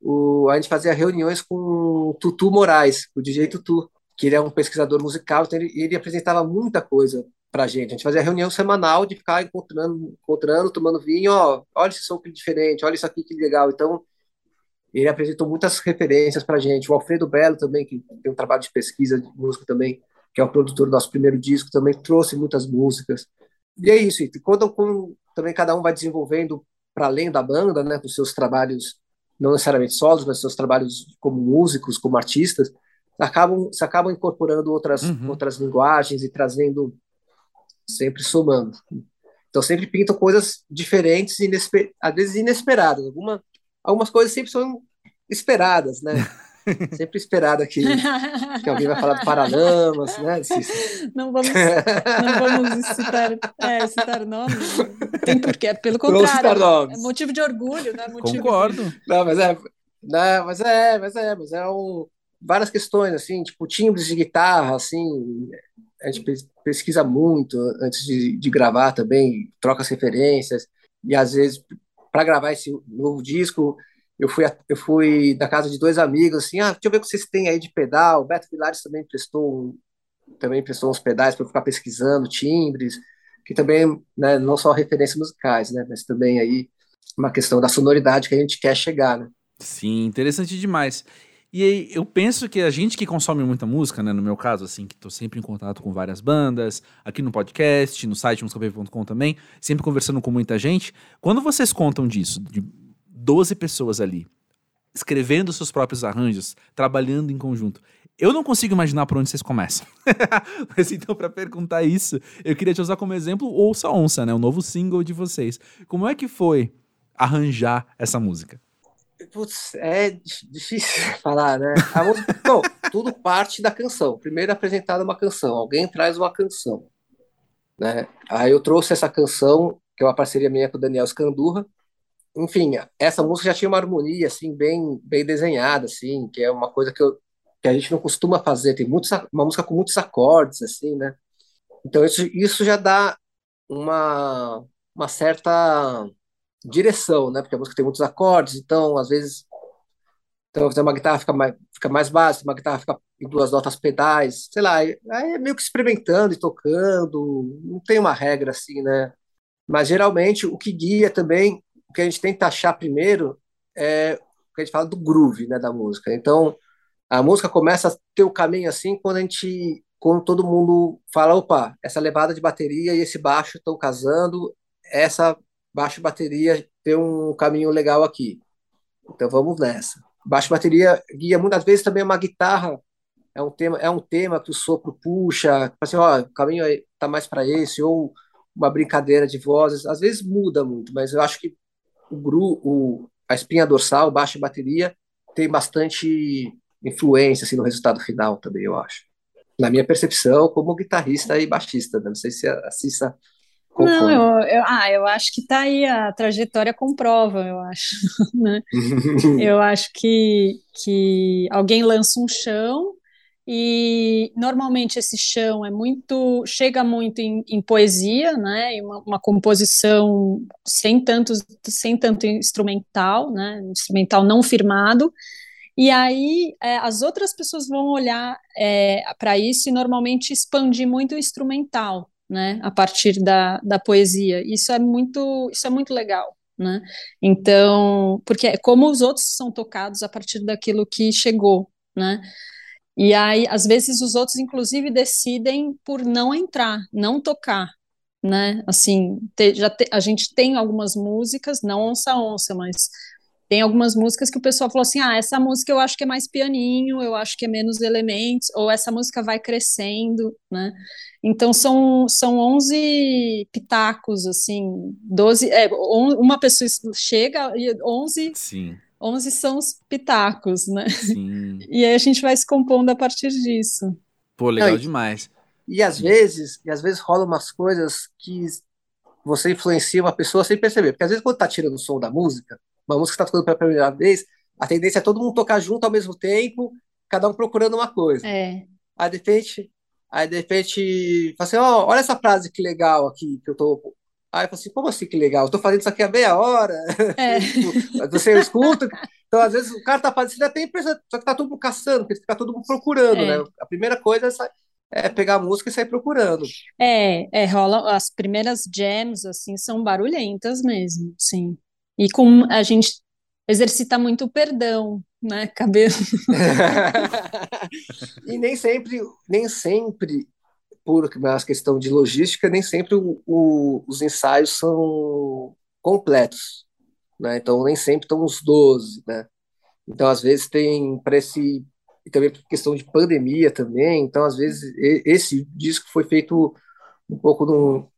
o, a gente fazia reuniões com o Tutu Moraes, o DJ Tutu, que ele é um pesquisador musical, então ele, ele apresentava muita coisa para a gente. A gente fazia reunião semanal de ficar encontrando, encontrando, tomando vinho, ó, olha esse som que diferente, olha isso aqui que legal. Então, ele apresentou muitas referências para a gente. O Alfredo Belo também, que tem um trabalho de pesquisa de música também, que é o produtor do nosso primeiro disco, também trouxe muitas músicas. E é isso. E quando, quando também cada um vai desenvolvendo para além da banda, né, os seus trabalhos não necessariamente solos, mas seus trabalhos como músicos, como artistas, acabam se acabam incorporando outras uhum. outras linguagens e trazendo sempre somando. Então sempre pintam coisas diferentes e às vezes inesperadas. Alguma, algumas coisas sempre são esperadas, né? Sempre esperada que, que alguém vai falar do Paralamas, né? Não vamos, não vamos citar, é, citar nomes. Tem porquê, pelo contrário. É motivo de orgulho, né? Motivo Concordo. De... Não, mas é, não, mas é, mas é, mas é um, várias questões, assim, tipo timbres de guitarra, assim, a gente pesquisa muito antes de, de gravar também, troca as referências, e às vezes, para gravar esse novo disco, eu fui, eu fui na casa de dois amigos, assim, ah, deixa eu ver o que vocês têm aí de pedal, o Beto Vilares também prestou, também prestou uns pedais para ficar pesquisando timbres, que também, né, não só referências musicais, né, mas também aí uma questão da sonoridade que a gente quer chegar, né. Sim, interessante demais. E aí, eu penso que a gente que consome muita música, né, no meu caso, assim, que tô sempre em contato com várias bandas, aqui no podcast, no site musicapv.com também, sempre conversando com muita gente, quando vocês contam disso, de 12 pessoas ali, escrevendo seus próprios arranjos, trabalhando em conjunto, eu não consigo imaginar por onde vocês começam. Mas então, para perguntar isso, eu queria te usar como exemplo Ouça Onça, né, o novo single de vocês. Como é que foi arranjar essa música? Putz, é difícil falar, né? A música, bom, tudo parte da canção. Primeiro é apresentada uma canção, alguém traz uma canção, né? Aí eu trouxe essa canção, que é uma parceria minha com o Daniel Scandurra. Enfim, essa música já tinha uma harmonia assim bem bem desenhada assim, que é uma coisa que, eu, que a gente não costuma fazer. Tem muitos, uma música com muitos acordes assim, né? Então isso, isso já dá uma uma certa direção, né? Porque a música tem muitos acordes, então às vezes então uma guitarra fica mais fica mais básica, uma guitarra fica em duas notas pedais, sei lá, aí é meio que experimentando e tocando, não tem uma regra assim, né? Mas geralmente o que guia também, o que a gente tenta achar primeiro é o que a gente fala do groove, né, da música. Então a música começa a ter o caminho assim quando a gente quando todo mundo fala, opa, essa levada de bateria e esse baixo estão casando, essa baixo bateria tem um caminho legal aqui. Então vamos nessa. Baixo bateria guia muitas vezes também uma guitarra é um tema é um tema que o sopro puxa, assim, ó, o caminho tá mais para esse ou uma brincadeira de vozes. Às vezes muda muito, mas eu acho que o gru, o, a espinha dorsal, baixo bateria tem bastante influência assim no resultado final também, eu acho. Na minha percepção como guitarrista e baixista, né? não sei se a Cissa não, eu, eu, ah, eu acho que tá aí a trajetória comprova, eu acho. Né? eu acho que, que alguém lança um chão e normalmente esse chão é muito chega muito em, em poesia, né? Uma, uma, composição sem tanto sem tanto instrumental, né? Instrumental não firmado. E aí é, as outras pessoas vão olhar é, para isso e normalmente expandir muito o instrumental né, a partir da, da poesia. Isso é muito, isso é muito legal, né? Então, porque é como os outros são tocados a partir daquilo que chegou, né? E aí, às vezes, os outros, inclusive, decidem por não entrar, não tocar, né? Assim, te, já te, a gente tem algumas músicas, não onça onça, mas tem algumas músicas que o pessoal falou assim: ah, essa música eu acho que é mais pianinho, eu acho que é menos elementos, ou essa música vai crescendo, né? Então são, são 11 pitacos, assim, 12. É, uma pessoa chega e 11. Sim. 11 são os pitacos, né? Sim. E aí a gente vai se compondo a partir disso. Pô, legal Não, demais. E às vezes, e às vezes rolam umas coisas que você influencia uma pessoa sem perceber. Porque às vezes quando tá tirando o som da música, uma música está tocando pela primeira vez, a tendência é todo mundo tocar junto ao mesmo tempo, cada um procurando uma coisa. É. Aí de repente, aí de repente, fala assim, oh, olha essa frase que legal aqui que eu tô Aí eu falei assim, como assim que legal? Eu tô fazendo isso aqui há meia hora. É. Tipo, você escuta. Então, às vezes, o cara tá fazendo, você até impressa, só que tá todo mundo caçando, porque fica todo mundo procurando, É. né? A primeira coisa é, sa- é pegar a música e sair procurando. É, é, rola, as primeiras jams, assim, são barulhentas mesmo, sim. E com, a gente exercita muito o perdão, né, cabelo. e nem sempre, nem sempre, por uma questão de logística, nem sempre o- o- os ensaios são completos, né? Então nem sempre estão os 12, né? Então às vezes tem para esse e também por questão de pandemia também, então às vezes esse disco foi feito um pouco num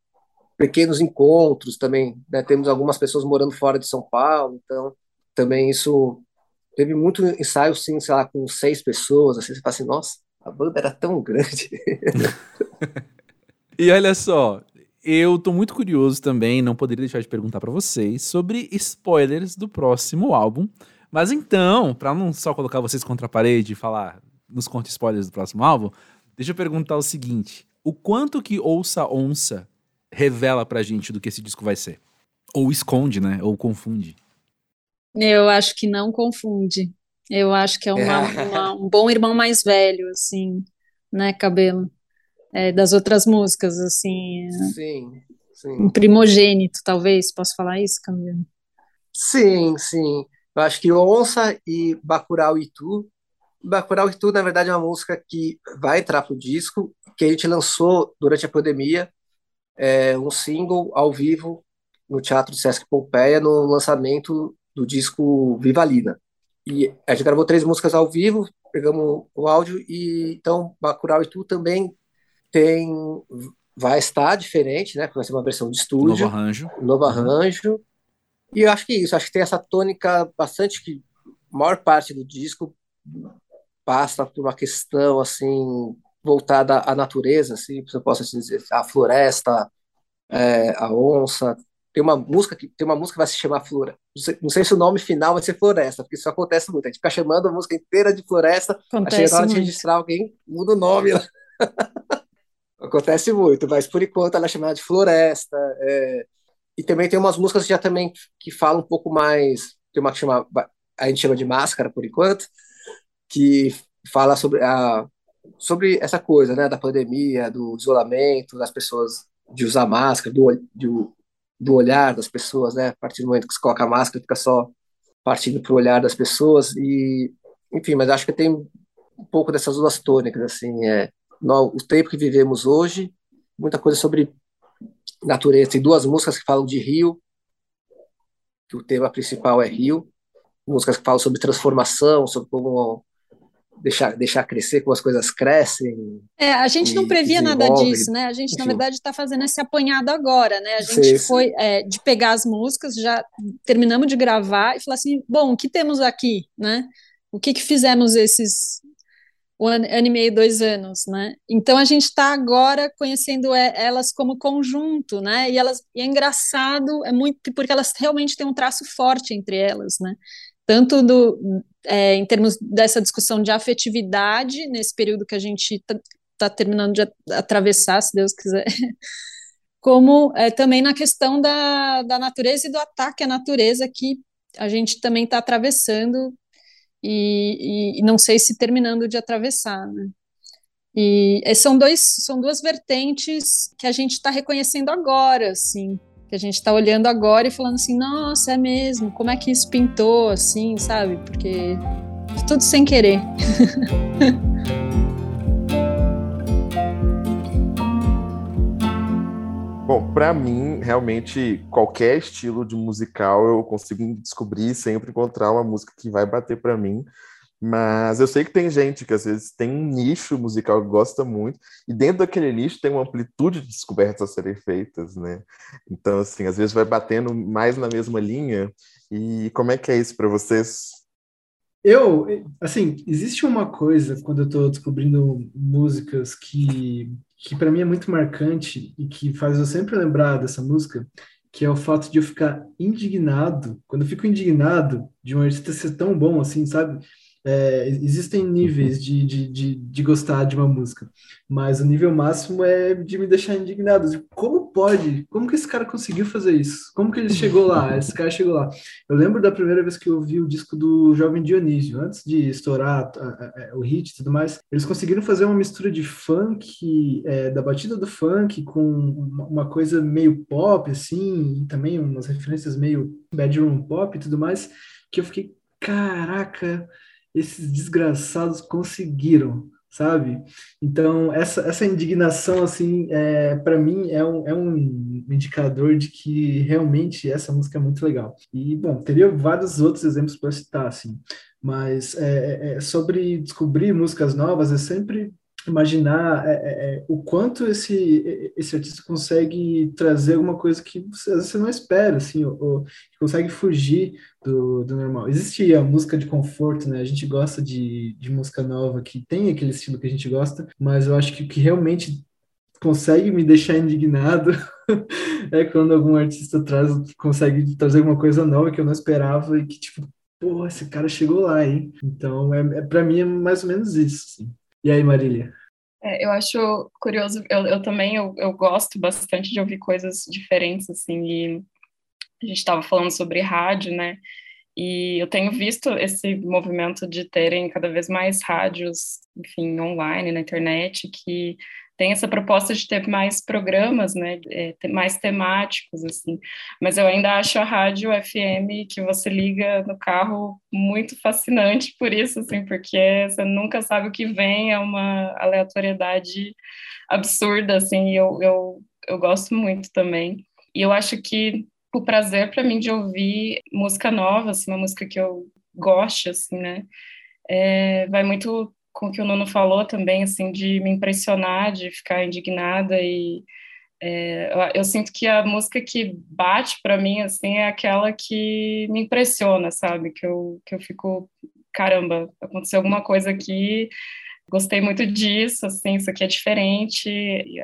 pequenos encontros também, né? Temos algumas pessoas morando fora de São Paulo, então também isso teve muito ensaio, sim, sei lá, com seis pessoas, assim, você fala assim, nossa, a banda era tão grande. E olha só, eu tô muito curioso também, não poderia deixar de perguntar pra vocês sobre spoilers do próximo álbum. Mas então, pra não só colocar vocês contra a parede e falar nos conte spoilers do próximo álbum, deixa eu perguntar o seguinte: o quanto que Ouça Onça revela pra gente do que esse disco vai ser? Ou esconde, né? Ou confunde. Eu acho que não confunde. Eu acho que é uma, uma- um bom irmão mais velho, assim, né, cabelo? É, das outras músicas, assim, é Sim, sim. um primogênito, talvez, posso falar isso, cabelo? Sim, sim. Eu acho que Onça e Bacurau e Tu. Bacurau e Tu, na verdade, é uma música que vai entrar pro disco, que a gente lançou durante a pandemia, é um single ao vivo no Teatro Sesc Pompeia, no lançamento do disco Vivalina. E a gente gravou três músicas ao vivo, pegamos o áudio, e então Bacurau e Tu também tem. Vai estar diferente, né? Vai ser uma versão de Novo estúdio arranjo. novo arranjo. E eu acho que é isso, acho que tem essa tônica bastante que a maior parte do disco passa por uma questão assim voltada à natureza, assim, se eu posso assim dizer, a floresta, é, a onça. Tem uma música que tem uma música que vai se chamar Floresta. Não sei, não sei se o nome final vai ser Floresta, porque isso acontece muito. A gente fica chamando a música inteira de Floresta, Acontece na hora de registrar alguém, muda o nome lá. Acontece muito, mas por enquanto ela é chamada de Floresta. é, E também tem umas músicas já também que falam um pouco mais. Tem uma que chama. A gente chama de Máscara por enquanto, que fala sobre a sobre essa coisa, né, da pandemia, do isolamento, das pessoas de usar máscara, do, do, olhar das pessoas, né, a partir do momento que se coloca a máscara, fica só partindo para o olhar das pessoas e, enfim, mas acho que tem um pouco dessas duas tônicas, assim, é, no, o tempo que vivemos hoje, muita coisa sobre natureza, tem duas músicas que falam de rio, que o tema principal é rio, músicas que falam sobre transformação, sobre como deixar, deixar crescer, como as coisas crescem. É, a gente não previa nada disso, né? A gente, na enfim. verdade, está fazendo esse apanhado agora, né? A Sim, gente sim. foi é, de pegar as músicas, já terminamos de gravar e falar assim, bom, o que temos aqui, né? O que que fizemos esses um ano, ano e meio, dois anos, né? Então a gente está agora conhecendo elas como conjunto, né? E elas e é engraçado, é muito porque elas realmente têm um traço forte entre elas, né? Tanto do, é, em termos dessa discussão de afetividade nesse período que a gente está tá terminando de atravessar, se Deus quiser, como é, também na questão da, da natureza e do ataque à natureza que a gente também está atravessando e, e, e não sei se terminando de atravessar, né? E é, são, dois, são duas vertentes que a gente está reconhecendo agora, assim, que a gente está olhando agora e falando assim, nossa, é mesmo, como é que isso pintou, assim, sabe? Porque tudo sem querer. Bom, para mim, realmente, qualquer estilo de musical eu consigo descobrir sempre encontrar uma música que vai bater para mim. Mas eu sei que tem gente que às vezes tem um nicho musical que gosta muito, e dentro daquele nicho tem uma amplitude de descobertas a serem feitas, né? Então, assim, às vezes vai batendo mais na mesma linha. E como é que é isso para vocês? Eu, assim, existe uma coisa quando eu estou descobrindo músicas que, que para mim é muito marcante e que faz eu sempre lembrar dessa música, que é o fato de eu ficar indignado. Quando eu fico indignado de um artista ser tão bom assim, sabe? É, existem níveis de, de, de, de, gostar de uma música, mas o nível máximo é de me deixar indignado. Tipo, como pode? Como que esse cara conseguiu fazer isso? Como que ele chegou lá? Esse cara chegou lá. Eu lembro da primeira vez que eu vi o disco do Jovem Dionísio, antes de estourar a, a, a, o hit e tudo mais, eles conseguiram fazer uma mistura de funk, é, da batida do funk, com uma, uma coisa meio pop, assim, e também umas referências meio bedroom pop e tudo mais, que eu fiquei, caraca esses desgraçados conseguiram, sabe? Então, essa, essa indignação, assim, é, para mim, é um, é um indicador de que realmente essa música é muito legal. E, bom, teria vários outros exemplos para citar, assim, mas é, é, é sobre descobrir músicas novas é sempre imaginar é, é, é, o quanto esse esse artista consegue trazer alguma coisa que você, você não espera, assim, ou, ou, consegue fugir do, do normal. Existe a música de conforto, né? A gente gosta de, de música nova que tem aquele estilo que a gente gosta, mas eu acho que o que realmente consegue me deixar indignado é quando algum artista traz consegue trazer alguma coisa nova que eu não esperava e que tipo, pô, esse cara chegou lá, hein? Então, é, é para mim é mais ou menos isso, assim. E aí, Marília? É, eu acho curioso, eu, eu também eu, eu, gosto bastante de ouvir coisas diferentes, assim, e a gente estava falando sobre rádio, né? E eu tenho visto esse movimento de terem cada vez mais rádios, enfim, online, na internet, que tem essa proposta de ter mais programas, né, é, mais temáticos, assim, mas eu ainda acho a rádio FM que você liga no carro muito fascinante por isso, assim, porque você nunca sabe o que vem, é uma aleatoriedade absurda, assim, eu, eu, eu gosto muito também. E eu acho que o prazer para mim de ouvir música nova, assim, uma música que eu goste, assim, né, é, vai muito com o que o Nuno falou também, assim, de me impressionar, de ficar indignada e é, eu, sinto que a música que bate para mim, assim, é aquela que me impressiona, sabe? Que eu, que eu fico, caramba, aconteceu alguma coisa aqui gostei muito disso, assim, isso aqui é diferente,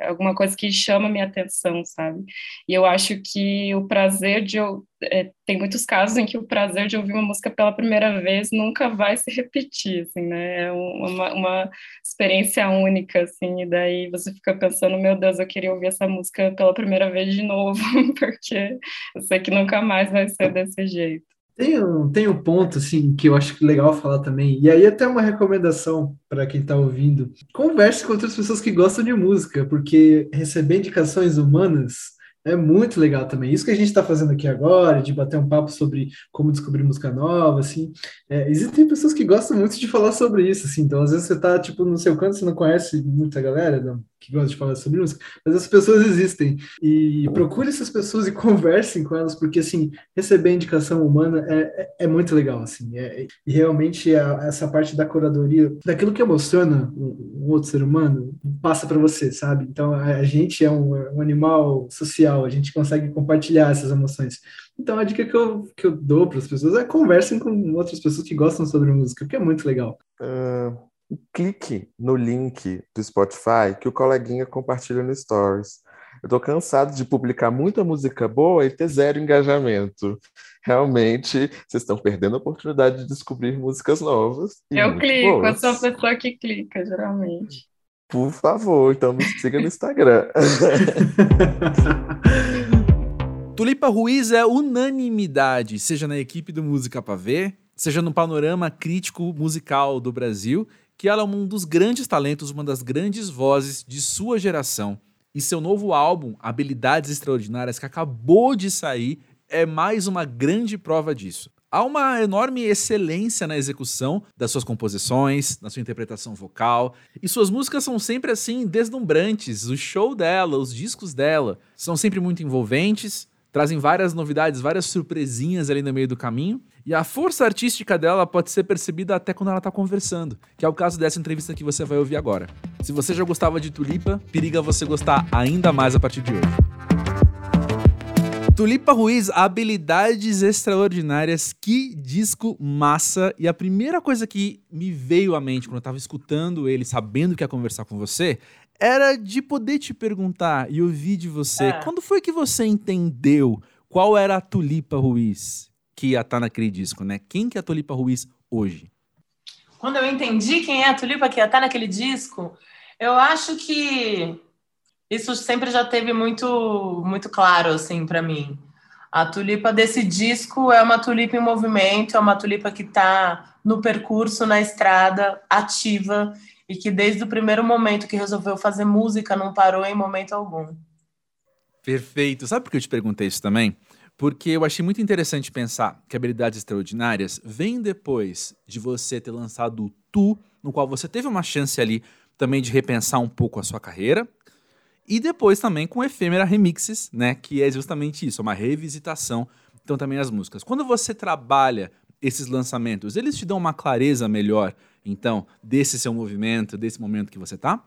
alguma coisa que chama minha atenção, sabe? E eu acho que o prazer de eu, é, tem muitos casos em que o prazer de ouvir uma música pela primeira vez nunca vai se repetir, assim, né? É uma, uma experiência única, assim, e daí você fica pensando, meu Deus, eu queria ouvir essa música pela primeira vez de novo, porque eu sei que nunca mais vai ser desse jeito. Tem um, tem um ponto assim que eu acho legal falar também, e aí até uma recomendação para quem está ouvindo. Converse com outras pessoas que gostam de música, porque receber indicações humanas é muito legal também. Isso que a gente está fazendo aqui agora, de bater um papo sobre como descobrir música nova, assim. É, existem pessoas que gostam muito de falar sobre isso, assim. Então, às vezes você está tipo, no seu canto, você não conhece muita galera, não, que gosta de falar sobre música, mas as pessoas existem. E procure essas pessoas e conversem com elas, porque, assim, receber indicação humana é, é, é muito legal, assim. É, e realmente a, essa parte da curadoria, daquilo que emociona um, um outro ser humano, passa para você, sabe? Então, a, a gente é um, um, animal social, a gente consegue compartilhar essas emoções. Então, a dica que eu, que eu dou para as pessoas é conversem com outras pessoas que gostam sobre música, porque é muito legal. Uh clique no link do Spotify que o coleguinha compartilha no Stories. Eu tô cansado de publicar muita música boa e ter zero engajamento. Realmente, vocês estão perdendo a oportunidade de descobrir músicas novas. Eu clico, boas. eu sou a pessoa que clica, geralmente. Por favor, então me siga no Instagram. Tulipa Ruiz é unanimidade, seja na equipe do Música Pra Ver, seja no panorama crítico musical do Brasil que ela é um dos grandes talentos, uma das grandes vozes de sua geração. E seu novo álbum, Habilidades Extraordinárias, que acabou de sair, é mais uma grande prova disso. Há uma enorme excelência na execução das suas composições, na sua interpretação vocal, e suas músicas são sempre assim deslumbrantes. O show dela, os discos dela são sempre muito envolventes, trazem várias novidades, várias surpresinhas ali no meio do caminho. E a força artística dela pode ser percebida até quando ela está conversando, que é o caso dessa entrevista que você vai ouvir agora. Se você já gostava de Tulipa, periga você gostar ainda mais a partir de hoje. Tulipa Ruiz, habilidades extraordinárias, que disco massa! E a primeira coisa que me veio à mente quando eu estava escutando ele, sabendo que ia conversar com você, era de poder te perguntar e ouvir de você, é. quando foi que você entendeu qual era a Tulipa Ruiz que ia estar tá naquele disco, né? Quem que é a Tulipa Ruiz hoje? quando eu entendi quem é a Tulipa que ia estar naquele disco, eu acho que isso sempre já teve muito muito claro assim para mim. A tulipa desse disco é uma tulipa em movimento, é uma tulipa que está no percurso, na estrada, ativa e que desde o primeiro momento que resolveu fazer música não parou em momento algum. Perfeito. Sabe por que eu te perguntei isso também? Porque eu achei muito interessante pensar que habilidades extraordinárias vêm depois de você ter lançado o Tu, no qual você teve uma chance ali também de repensar um pouco a sua carreira. E depois também com Efêmera Remixes, né? Que é justamente isso, uma revisitação. Então também as músicas. Quando você trabalha esses lançamentos, eles te dão uma clareza melhor, então, desse seu movimento, desse momento que você tá?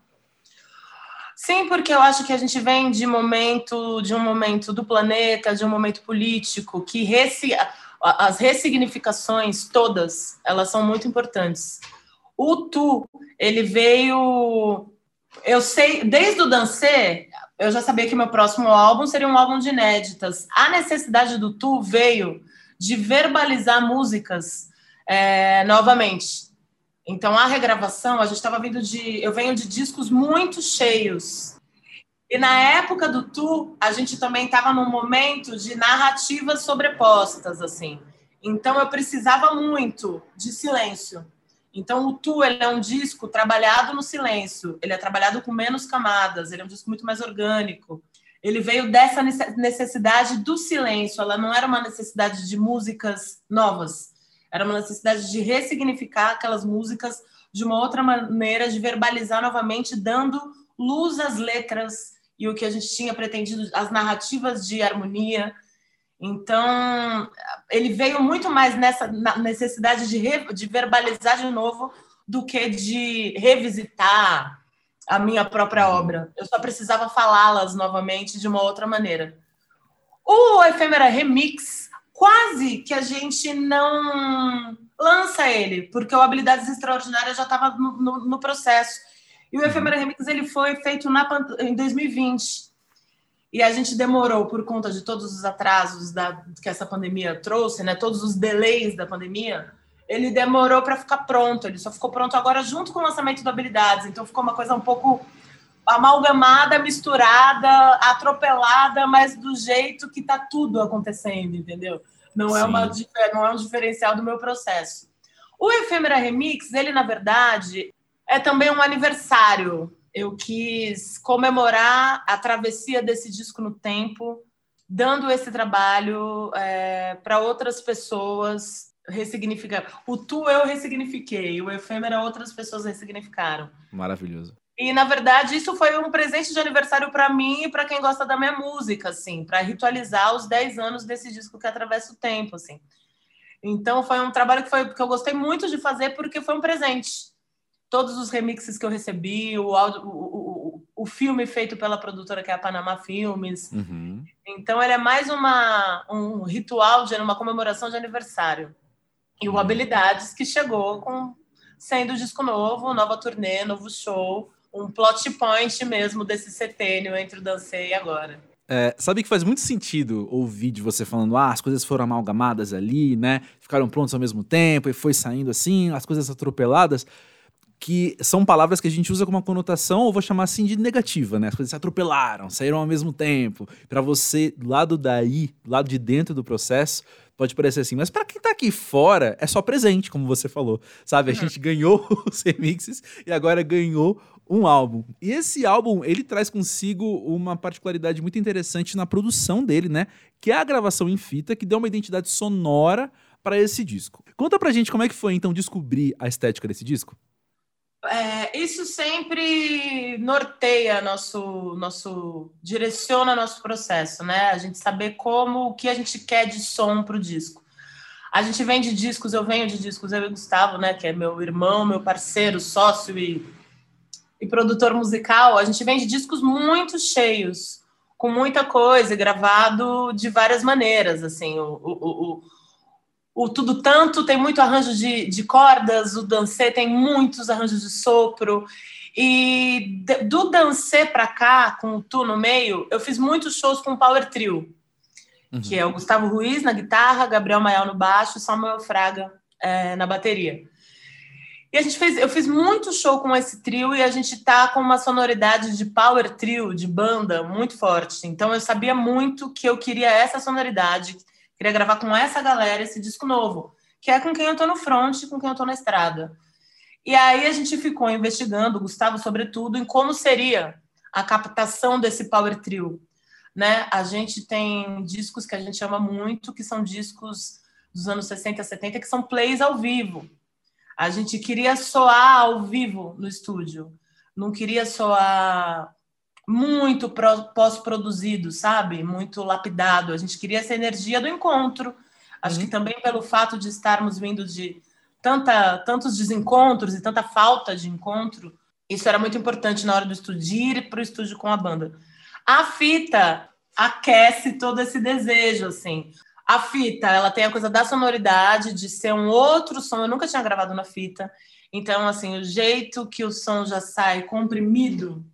Sim, porque eu acho que a gente vem de momento, de um momento do planeta, de um momento político, que resi, as ressignificações todas, elas são muito importantes. O tu, ele veio, eu sei, desde o Dancê, eu já sabia que meu próximo álbum seria um álbum de inéditas. A necessidade do tu veio de verbalizar músicas é, novamente. Então, a regravação, a gente estava vindo de. Eu venho de discos muito cheios. E na época do Tu, a gente também estava num momento de narrativas sobrepostas, assim. Então, eu precisava muito de silêncio. Então, o Tu ele é um disco trabalhado no silêncio. Ele é trabalhado com menos camadas. Ele é um disco muito mais orgânico. Ele veio dessa necessidade do silêncio. Ela não era uma necessidade de músicas novas era uma necessidade de ressignificar aquelas músicas de uma outra maneira, de verbalizar novamente, dando luz às letras e o que a gente tinha pretendido, as narrativas de harmonia. Então, ele veio muito mais nessa necessidade de, re, de verbalizar de novo do que de revisitar a minha própria obra. Eu só precisava falá-las novamente de uma outra maneira. O Efêmera Remix quase que a gente não lança ele, porque o Habilidades Extraordinárias já estava no, no, no, processo. E o uhum. Efêmera Remix ele foi feito na, em 2020. E a gente demorou por conta de todos os atrasos da, que essa pandemia trouxe, né? todos os delays da pandemia. Ele demorou para ficar pronto. Ele só ficou pronto agora junto com o lançamento do Habilidades. Então ficou uma coisa um pouco amalgamada, misturada, atropelada, mas do jeito que está tudo acontecendo, entendeu? Não é, uma, não é um diferencial do meu processo. O Efêmera Remix, ele, na verdade, é também um aniversário. Eu quis comemorar a travessia desse disco no tempo, dando esse trabalho é, para outras pessoas ressignificar. O tu eu ressignifiquei, o efêmera outras pessoas ressignificaram. Maravilhoso. E na verdade isso foi um presente de aniversário para mim e para quem gosta da minha música, assim, para ritualizar os 10 anos desse disco que atravessa o tempo, assim. Então foi um trabalho que foi que eu gostei muito de fazer porque foi um presente. Todos os remixes que eu recebi, o, áudio, o, o, o filme feito pela produtora que é a Panamá Filmes. Uhum. Então ele é mais uma, um ritual de uma comemoração de aniversário. E o uhum. Habilidades que chegou com sendo disco novo, nova turnê, novo show um plot point mesmo desse setênio entre o Dancei e agora. É, sabe que faz muito sentido ouvir de você falando, ah, as coisas foram amalgamadas ali, né? Ficaram prontos ao mesmo tempo e foi saindo assim, as coisas atropeladas, que são palavras que a gente usa com uma conotação, ou vou chamar assim de negativa, né? As coisas se atropelaram, saíram ao mesmo tempo. Para você, do lado daí, do lado de dentro do processo, pode parecer assim, mas para quem tá aqui fora, é só presente, como você falou, sabe? A uhum. gente ganhou os remixes e agora ganhou um álbum. E esse álbum, ele traz consigo uma particularidade muito interessante na produção dele, né? Que é a gravação em fita, que deu uma identidade sonora para esse disco. Conta pra gente como é que foi, então, descobrir a estética desse disco. É, isso sempre norteia nosso, nosso, direciona nosso processo, né? A gente saber como, o que a gente quer de som para o disco. A gente vem de discos, eu venho de discos, eu e o Gustavo, né? Que é meu irmão, meu parceiro, sócio e e produtor musical, a gente vende discos muito cheios, com muita coisa, gravado de várias maneiras, assim, o, o, o, o Tudo Tanto tem muito arranjo de, de cordas, o Dancê tem muitos arranjos de sopro, e do Dancê para cá, com o Tu no meio, eu fiz muitos shows com o Power Trio, uhum. que é o Gustavo Ruiz na guitarra, Gabriel Maial no baixo e Samuel Fraga é, na bateria. E a gente fez, eu fiz muito show com esse trio e a gente tá com uma sonoridade de power trio, de banda, muito forte. Então eu sabia muito que eu queria essa sonoridade, queria gravar com essa galera esse disco novo, que é com quem eu tô no front, com quem eu tô na estrada. E aí a gente ficou investigando, Gustavo sobretudo, em como seria a captação desse power trio, né? A gente tem discos que a gente ama muito, que são discos dos anos 60, 70, que são plays ao vivo. A gente queria soar ao vivo no estúdio, não queria soar muito pós-produzido, sabe? Muito lapidado. A gente queria essa energia do encontro. Acho uhum. que também pelo fato de estarmos vindo de tanta, tantos desencontros e tanta falta de encontro, isso era muito importante na hora do estúdio, ir para o estúdio com a banda. A fita aquece todo esse desejo, assim. A fita, ela tem a coisa da sonoridade, de ser um outro som. Eu nunca tinha gravado na fita. Então, assim, o jeito que o som já sai comprimido,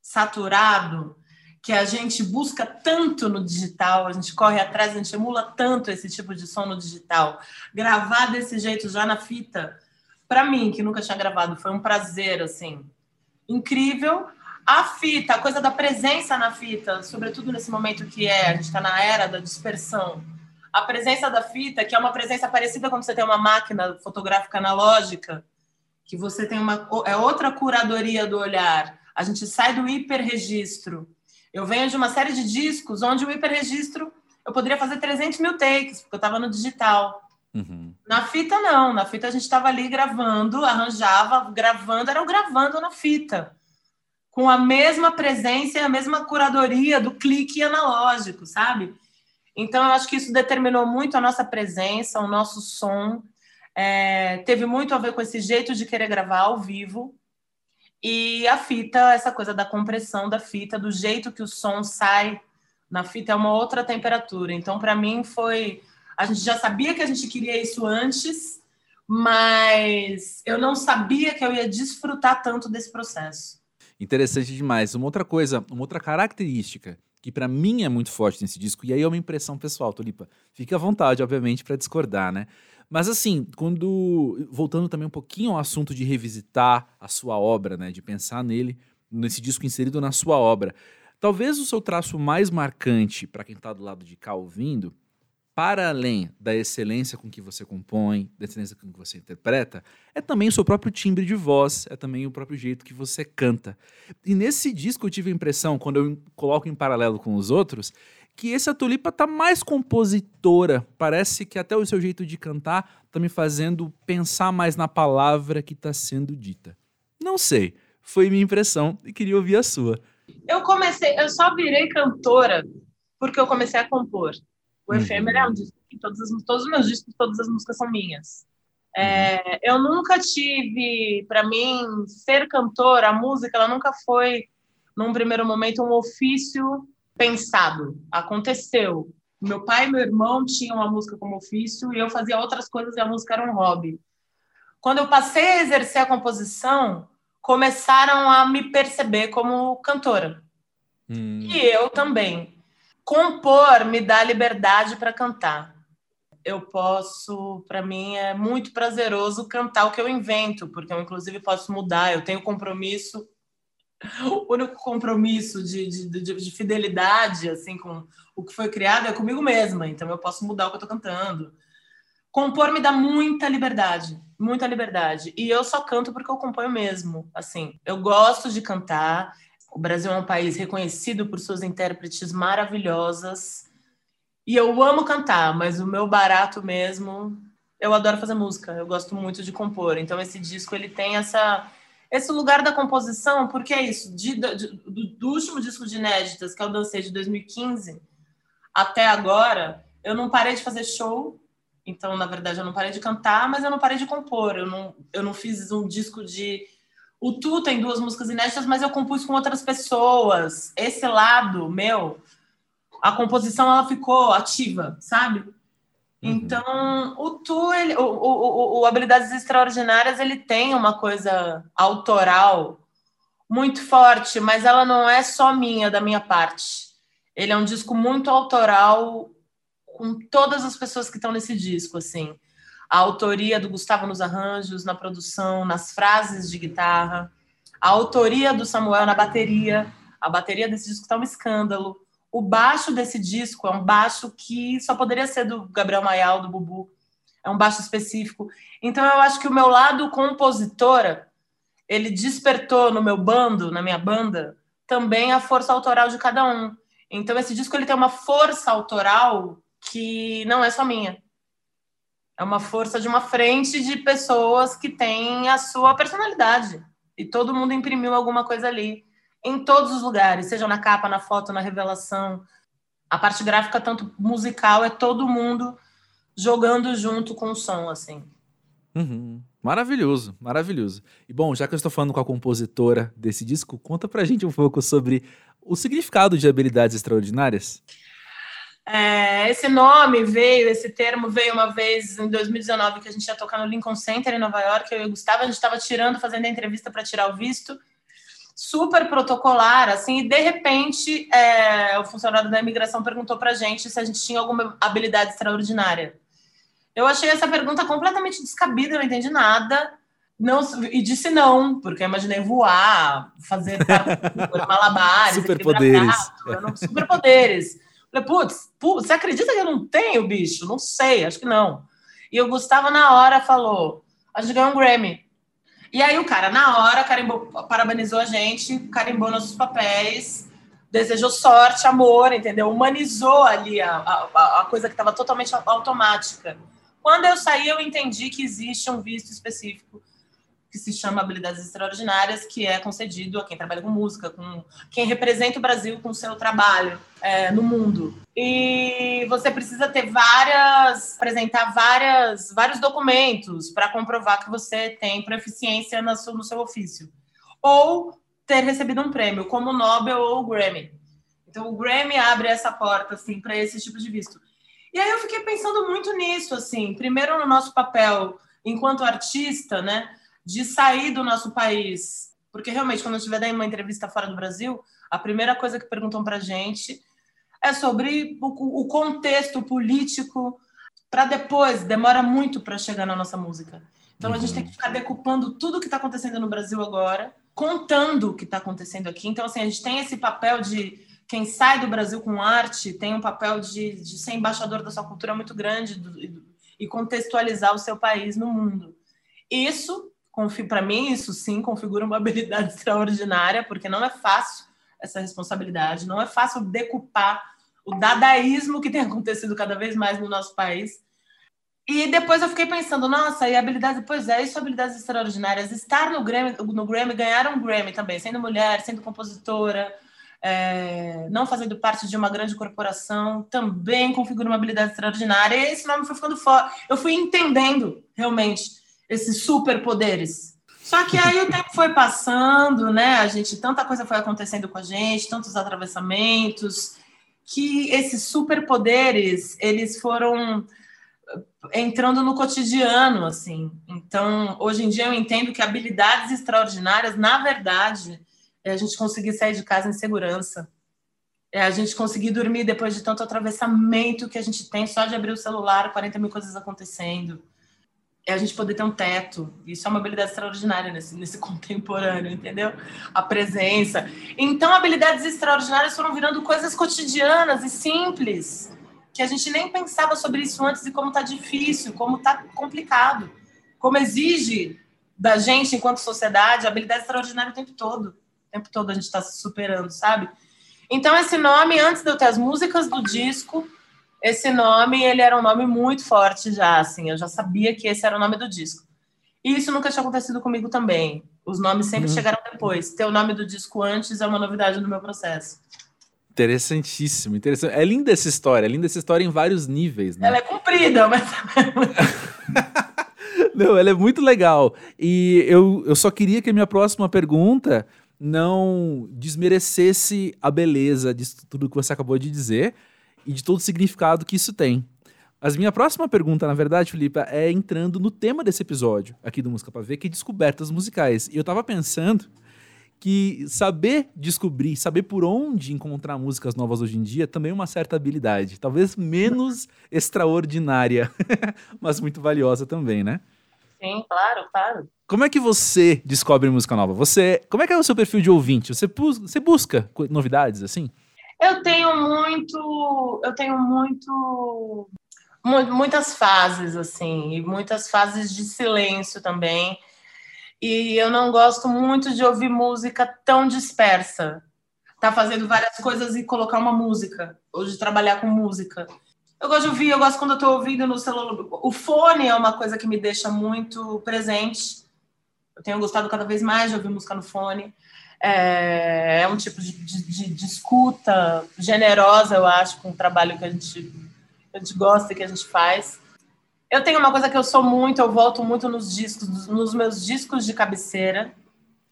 saturado, que a gente busca tanto no digital, a gente corre atrás, a gente emula tanto esse tipo de som no digital. Gravar desse jeito já na fita, para mim, que nunca tinha gravado, foi um prazer, assim, incrível. A fita, a coisa da presença na fita, sobretudo nesse momento que é, a gente está na era da dispersão a presença da fita, que é uma presença parecida quando você tem uma máquina fotográfica analógica, que você tem uma é outra curadoria do olhar. A gente sai do hiperregistro. Eu venho de uma série de discos onde o hiperregistro eu poderia fazer 300 mil takes, porque eu estava no digital. Uhum. Na fita, não. Na fita, a gente estava ali gravando, arranjava, gravando, era o gravando na fita. Com a mesma presença e a mesma curadoria do clique analógico, sabe? Então, eu acho que isso determinou muito a nossa presença, o nosso som. É, teve muito a ver com esse jeito de querer gravar ao vivo. E a fita, essa coisa da compressão da fita, do jeito que o som sai na fita, é uma outra temperatura. Então, para mim, foi. A gente já sabia que a gente queria isso antes, mas eu não sabia que eu ia desfrutar tanto desse processo. Interessante demais. Uma outra coisa, uma outra característica que para mim é muito forte nesse disco, e aí é uma impressão pessoal, Tulipa. Fique à vontade, obviamente, para discordar, né? Mas assim, quando. Voltando também um pouquinho ao assunto de revisitar a sua obra, né? De pensar nele, nesse disco inserido na sua obra. Talvez o seu traço mais marcante para quem está do lado de cá ouvindo para além da excelência com que você compõe, da excelência com que você interpreta, é também o seu próprio timbre de voz, é também o próprio jeito que você canta. E nesse disco eu tive a impressão, quando eu coloco em paralelo com os outros, que esse Tulipa tá mais compositora. Parece que até o seu jeito de cantar tá me fazendo pensar mais na palavra que está sendo dita. Não sei, foi minha impressão e queria ouvir a sua. Eu comecei, eu só virei cantora porque eu comecei a compor. O uhum. Efêmero é um disco que todos, as, todos os meus discos, todas as músicas são minhas. É, uhum. eu nunca tive, para mim, ser cantora, a música, ela nunca foi, num primeiro momento, um ofício pensado. Aconteceu. Meu pai e meu irmão tinham a música como ofício e eu fazia outras coisas e a música era um hobby. Quando eu passei a exercer a composição, começaram a me perceber como cantora. Hum. E eu também compor me dá liberdade para cantar. Eu posso, para mim é muito prazeroso cantar o que eu invento, porque eu inclusive posso mudar, eu tenho compromisso, o único compromisso de, de, de, de fidelidade assim com o que foi criado é comigo mesma, então eu posso mudar o que eu estou cantando. Compor me dá muita liberdade, muita liberdade. E eu só canto porque eu componho mesmo, assim. Eu gosto de cantar, o Brasil é um país reconhecido por suas intérpretes maravilhosas. E eu amo cantar, mas o meu barato mesmo, eu adoro fazer música, eu gosto muito de compor. Então esse disco ele tem essa esse lugar da composição, porque é isso, de, de, do, do, último disco de inéditas, que é o Dancei de 2015, até agora, eu não parei de fazer show, então, na verdade, eu não parei de cantar, mas eu não parei de compor, eu não, eu não fiz um disco de o Tu tem duas músicas inéditas, mas eu compus com outras pessoas. Esse lado meu, a composição ela ficou ativa, sabe? Uhum. Então, o Tu, ele, o, o, o, Habilidades Extraordinárias, ele tem uma coisa autoral muito forte, mas ela não é só minha, da minha parte. Ele é um disco muito autoral com todas as pessoas que estão nesse disco, assim. A autoria do Gustavo nos arranjos, na produção, nas frases de guitarra, a autoria do Samuel na bateria. A bateria desse disco está um escândalo. O baixo desse disco é um baixo que só poderia ser do Gabriel Maial, do Bubu. É um baixo específico. Então eu acho que o meu lado compositora, ele despertou no meu bando, na minha banda, também a força autoral de cada um. Então esse disco ele tem uma força autoral que não é só minha. É uma força de uma frente de pessoas que têm a sua personalidade. E todo mundo imprimiu alguma coisa ali. Em todos os lugares, seja na capa, na foto, na revelação. A parte gráfica, tanto musical, é todo mundo jogando junto com o som, assim. Uhum. Maravilhoso, maravilhoso. E bom, já que eu estou falando com a compositora desse disco, conta pra gente um pouco sobre o significado de habilidades extraordinárias. É, esse nome veio, esse termo veio uma vez em 2019 que a gente ia tocar no Lincoln Center em Nova York, eu e o Gustavo, a gente estava tirando, fazendo a entrevista para tirar o visto, super protocolar, assim, e de repente é, o funcionário da imigração perguntou para a gente se a gente tinha alguma habilidade extraordinária. Eu achei essa pergunta completamente descabida, eu não entendi nada, não, e disse não, porque eu imaginei voar, fazer malabares, superpoderes, superpoderes. Falei, putz, você acredita que eu não tenho, bicho? Não sei, acho que não. E o Gustavo, na hora, falou: a gente ganhou um Grammy. E aí o cara, na hora, carimbou, parabenizou a gente, carimbou nossos papéis, desejou sorte, amor, entendeu? Humanizou ali a, a, a coisa que estava totalmente automática. Quando eu saí, eu entendi que existe um visto específico que se chama Habilidades Extraordinárias, que é concedido a quem trabalha com música, com quem representa o Brasil com o seu trabalho é, no mundo. E você precisa ter várias, apresentar várias, vários documentos para comprovar que você tem proficiência no seu, no seu ofício. Ou ter recebido um prêmio, como o Nobel ou o Grammy. Então, o Grammy abre essa porta, assim, para esse tipo de visto. E aí eu fiquei pensando muito nisso, assim, primeiro no nosso papel enquanto artista, né? De sair do nosso país. Porque realmente, quando eu estiver dando uma entrevista fora do Brasil, a primeira coisa que perguntam para a gente é sobre o, o contexto político, para depois, demora muito para chegar na nossa música. Então, a gente tem que ficar decupando tudo que está acontecendo no Brasil agora, contando o que está acontecendo aqui. Então, assim, a gente tem esse papel de quem sai do Brasil com arte, tem um papel de, de ser embaixador da sua cultura muito grande do, e contextualizar o seu país no mundo. Isso para mim, isso sim configura uma habilidade extraordinária, porque não é fácil essa responsabilidade, não é fácil decupar o dadaísmo que tem acontecido cada vez mais no nosso país. E depois eu fiquei pensando, nossa, e habilidades, pois é, isso habilidades extraordinárias. Estar no Grammy, no Grammy, ganhar um Grammy também, sendo mulher, sendo compositora, é, não fazendo parte de uma grande corporação, também configura uma habilidade extraordinária. E esse nome foi ficando fora. Eu fui entendendo realmente esses superpoderes. Só que aí o tempo foi passando, né? A gente tanta coisa foi acontecendo com a gente, tantos atravessamentos, que esses superpoderes eles foram entrando no cotidiano, assim. Então, hoje em dia eu entendo que habilidades extraordinárias, na verdade, é a gente conseguir sair de casa em segurança. É a gente conseguir dormir depois de tanto atravessamento que a gente tem só de abrir o celular, 40 mil coisas acontecendo é a gente poder ter um teto. Isso é uma habilidade extraordinária nesse, nesse contemporâneo, entendeu? A presença. Então, habilidades extraordinárias foram virando coisas cotidianas e simples, que a gente nem pensava sobre isso antes e como tá difícil, como tá complicado, como exige da gente, enquanto sociedade, habilidade extraordinária o tempo todo. O tempo todo a gente está se superando, sabe? Então, esse nome, antes de eu ter as músicas do disco, esse nome, ele era um nome muito forte já, assim, eu já sabia que esse era o nome do disco. E isso nunca tinha acontecido comigo também. Os nomes sempre uhum. chegaram depois. Ter o nome do disco antes é uma novidade no meu processo. Interessantíssimo, interessante. É linda essa história, é linda essa história em vários níveis, né? Ela é comprida, mas. não, ela é muito legal. E eu, eu só queria que a minha próxima pergunta não desmerecesse a beleza de tudo que você acabou de dizer, e de todo o significado que isso tem. Mas minha próxima pergunta, na verdade, Felipe, é entrando no tema desse episódio aqui do Música para Ver, que é descobertas musicais. E eu tava pensando que saber descobrir, saber por onde encontrar músicas novas hoje em dia também é uma certa habilidade. Talvez menos extraordinária, mas muito valiosa também, né? Sim, claro, claro. Como é que você descobre música nova? Você, como é que é o seu perfil de ouvinte? Você, você busca novidades assim? Eu tenho muito, eu tenho muito muitas fases assim, e muitas fases de silêncio também. E eu não gosto muito de ouvir música tão dispersa. Tá fazendo várias coisas e colocar uma música, ou de trabalhar com música. Eu gosto de ouvir, eu gosto quando eu tô ouvindo no celular. O fone é uma coisa que me deixa muito presente. Eu tenho gostado cada vez mais de ouvir música no fone. É, é um tipo de, de, de, escuta generosa, eu acho, com o trabalho que a gente, a gente gosta e que a gente faz. Eu tenho uma coisa que eu sou muito, eu volto muito nos discos, nos meus discos de cabeceira.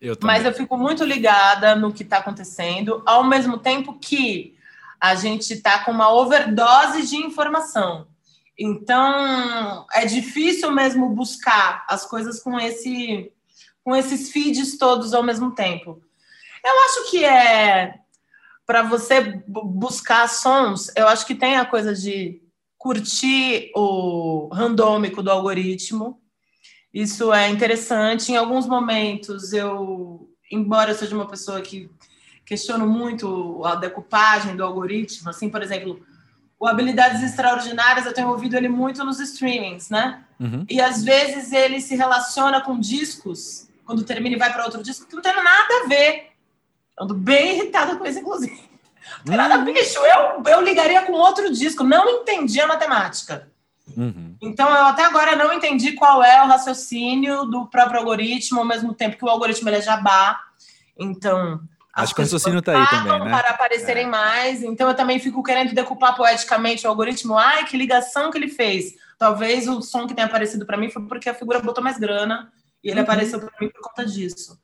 Eu mas eu fico muito ligada no que está acontecendo, ao mesmo tempo que a gente está com uma overdose de informação. Então, é difícil mesmo buscar as coisas com esse com esses feeds todos ao mesmo tempo. Eu acho que é para você buscar sons, eu acho que tem a coisa de curtir o randômico do algoritmo. Isso é interessante. Em alguns momentos, eu, embora eu seja uma pessoa que questiono muito a decupagem do algoritmo, assim, por exemplo, o Habilidades Extraordinárias, eu tenho ouvido ele muito nos streamings, né? Uhum. E às vezes ele se relaciona com discos, quando termina e vai para outro disco, que não tem nada a ver Ando bem irritada com isso, inclusive. Hum. Nada, bicho, eu, eu ligaria com outro disco. Não entendi a matemática. Uhum. Então, eu até agora não entendi qual é o raciocínio do próprio algoritmo, ao mesmo tempo que o algoritmo é jabá. Então. Acho que o raciocínio está aí também, né? Para aparecerem é. mais. Então, eu também fico querendo decupar poeticamente o algoritmo. Ai, que ligação que ele fez. Talvez o som que tenha aparecido para mim foi porque a figura botou mais grana e ele uhum. apareceu para mim por conta disso.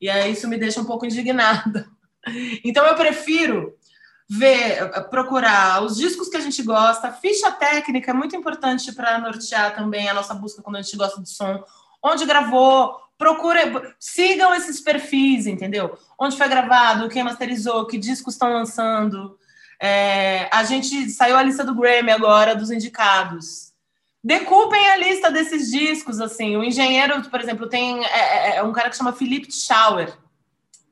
E aí isso me deixa um pouco indignada. Então eu prefiro ver, procurar os discos que a gente gosta, ficha técnica é muito importante para nortear também a nossa busca quando a gente gosta de som. Onde gravou, procure, sigam esses perfis, entendeu? Onde foi gravado, quem masterizou, que discos estão lançando. É, a gente saiu a lista do Grammy agora dos indicados decupem a lista desses discos, assim. O engenheiro, por exemplo, tem é, é, é um cara que chama Felipe Schauer,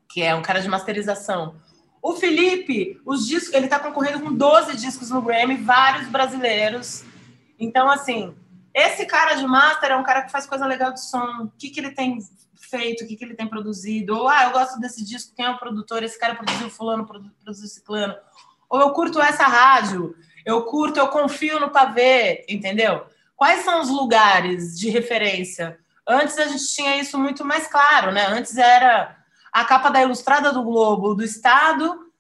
que é um cara de masterização. O Felipe, os discos, ele está concorrendo com 12 discos no Grammy, vários brasileiros. Então, assim, esse cara de master é um cara que faz coisa legal de som. O que, que ele tem feito, o que, que ele tem produzido? Ou, ah, eu gosto desse disco, quem é o produtor? Esse cara produziu fulano, produziu ciclano. Ou eu curto essa rádio, eu curto, eu confio no pavê, entendeu? Quais são os lugares de referência? Antes a gente tinha isso muito mais claro, né? Antes era a capa da Ilustrada do Globo, do Estado,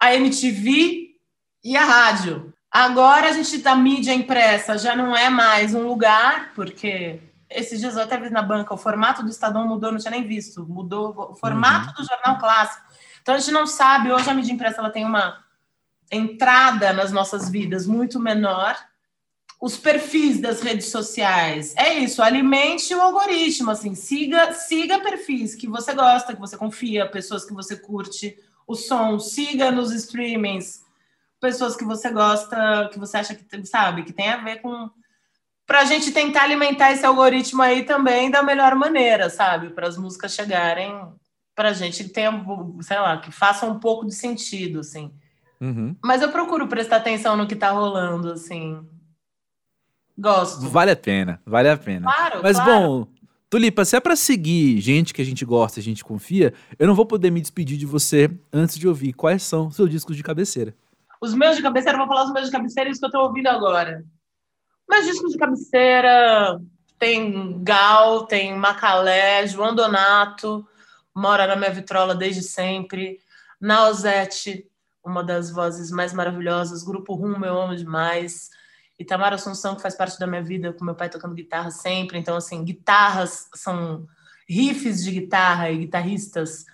a MTV e a rádio. Agora a gente da mídia impressa já não é mais um lugar, porque esses dias eu até vi na banca, o formato do Estadão mudou, não tinha nem visto, mudou o formato uhum. do jornal clássico. Então a gente não sabe, hoje a mídia impressa ela tem uma entrada nas nossas vidas muito menor os perfis das redes sociais. É isso, alimente o algoritmo, assim, siga, siga perfis que você gosta, que você confia, pessoas que você curte o som, siga nos streamings pessoas que você gosta, que você acha que sabe, que tem a ver com para a gente tentar alimentar esse algoritmo aí também da melhor maneira, sabe? Para as músicas chegarem para a gente que tenha, sei lá, que faça um pouco de sentido, assim. Uhum. Mas eu procuro prestar atenção no que está rolando, assim. Gosto. Vale a pena, vale a pena. Claro, Mas claro. bom, Tulipa, se é para seguir gente que a gente gosta, a gente confia, eu não vou poder me despedir de você antes de ouvir quais são seus discos de cabeceira. Os meus de cabeceira, vou falar os meus de cabeceira, isso que eu tô ouvindo agora. Meus discos de cabeceira tem Gal, tem Macalé, João Donato, mora na minha vitrola desde sempre, Nausete, uma das vozes mais maravilhosas, Grupo Rumo, eu amo demais. Itamar Assunção, que faz parte da minha vida, com meu pai tocando guitarra sempre. Então, assim, guitarras são riffs de guitarra e guitarristas.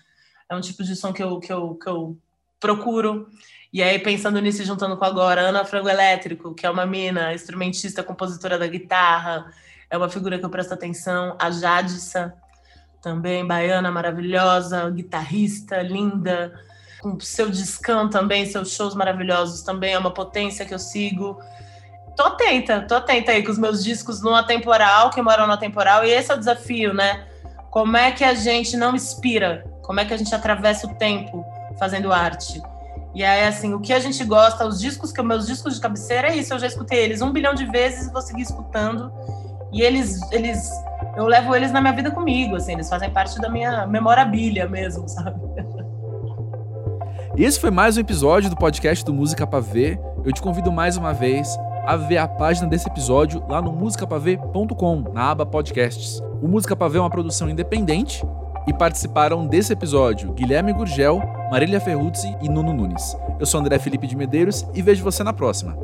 É um tipo de som que eu, que eu, que eu procuro. E aí, pensando nisso, juntando com agora, Ana Frango Elétrico, que é uma mina, instrumentista, compositora da guitarra, é uma figura que eu presto atenção. A Jadissa, também baiana maravilhosa, guitarrista linda, com seu discão também, seus shows maravilhosos também é uma potência que eu sigo. Tô atenta, tô atenta aí com os meus discos no atemporal, que moram no atemporal, e esse é o desafio, né? Como é que a gente não inspira? Como é que a gente atravessa o tempo fazendo arte? E aí, assim, o que a gente gosta, os discos, que meus discos de cabeceira é isso, eu já escutei eles um bilhão de vezes e vou seguir escutando. E eles, eles, eu levo eles na minha vida comigo, assim, eles fazem parte da minha memorabilia mesmo, sabe? Esse foi mais um episódio do podcast do Música Pra Ver. Eu te convido mais uma vez a ver a página desse episódio lá no musicapavê.com, na aba podcasts. O Música Pra Ver é uma produção independente e participaram desse episódio Guilherme Gurgel, Marília Ferruzzi e Nuno Nunes. Eu sou André Felipe de Medeiros e vejo você na próxima.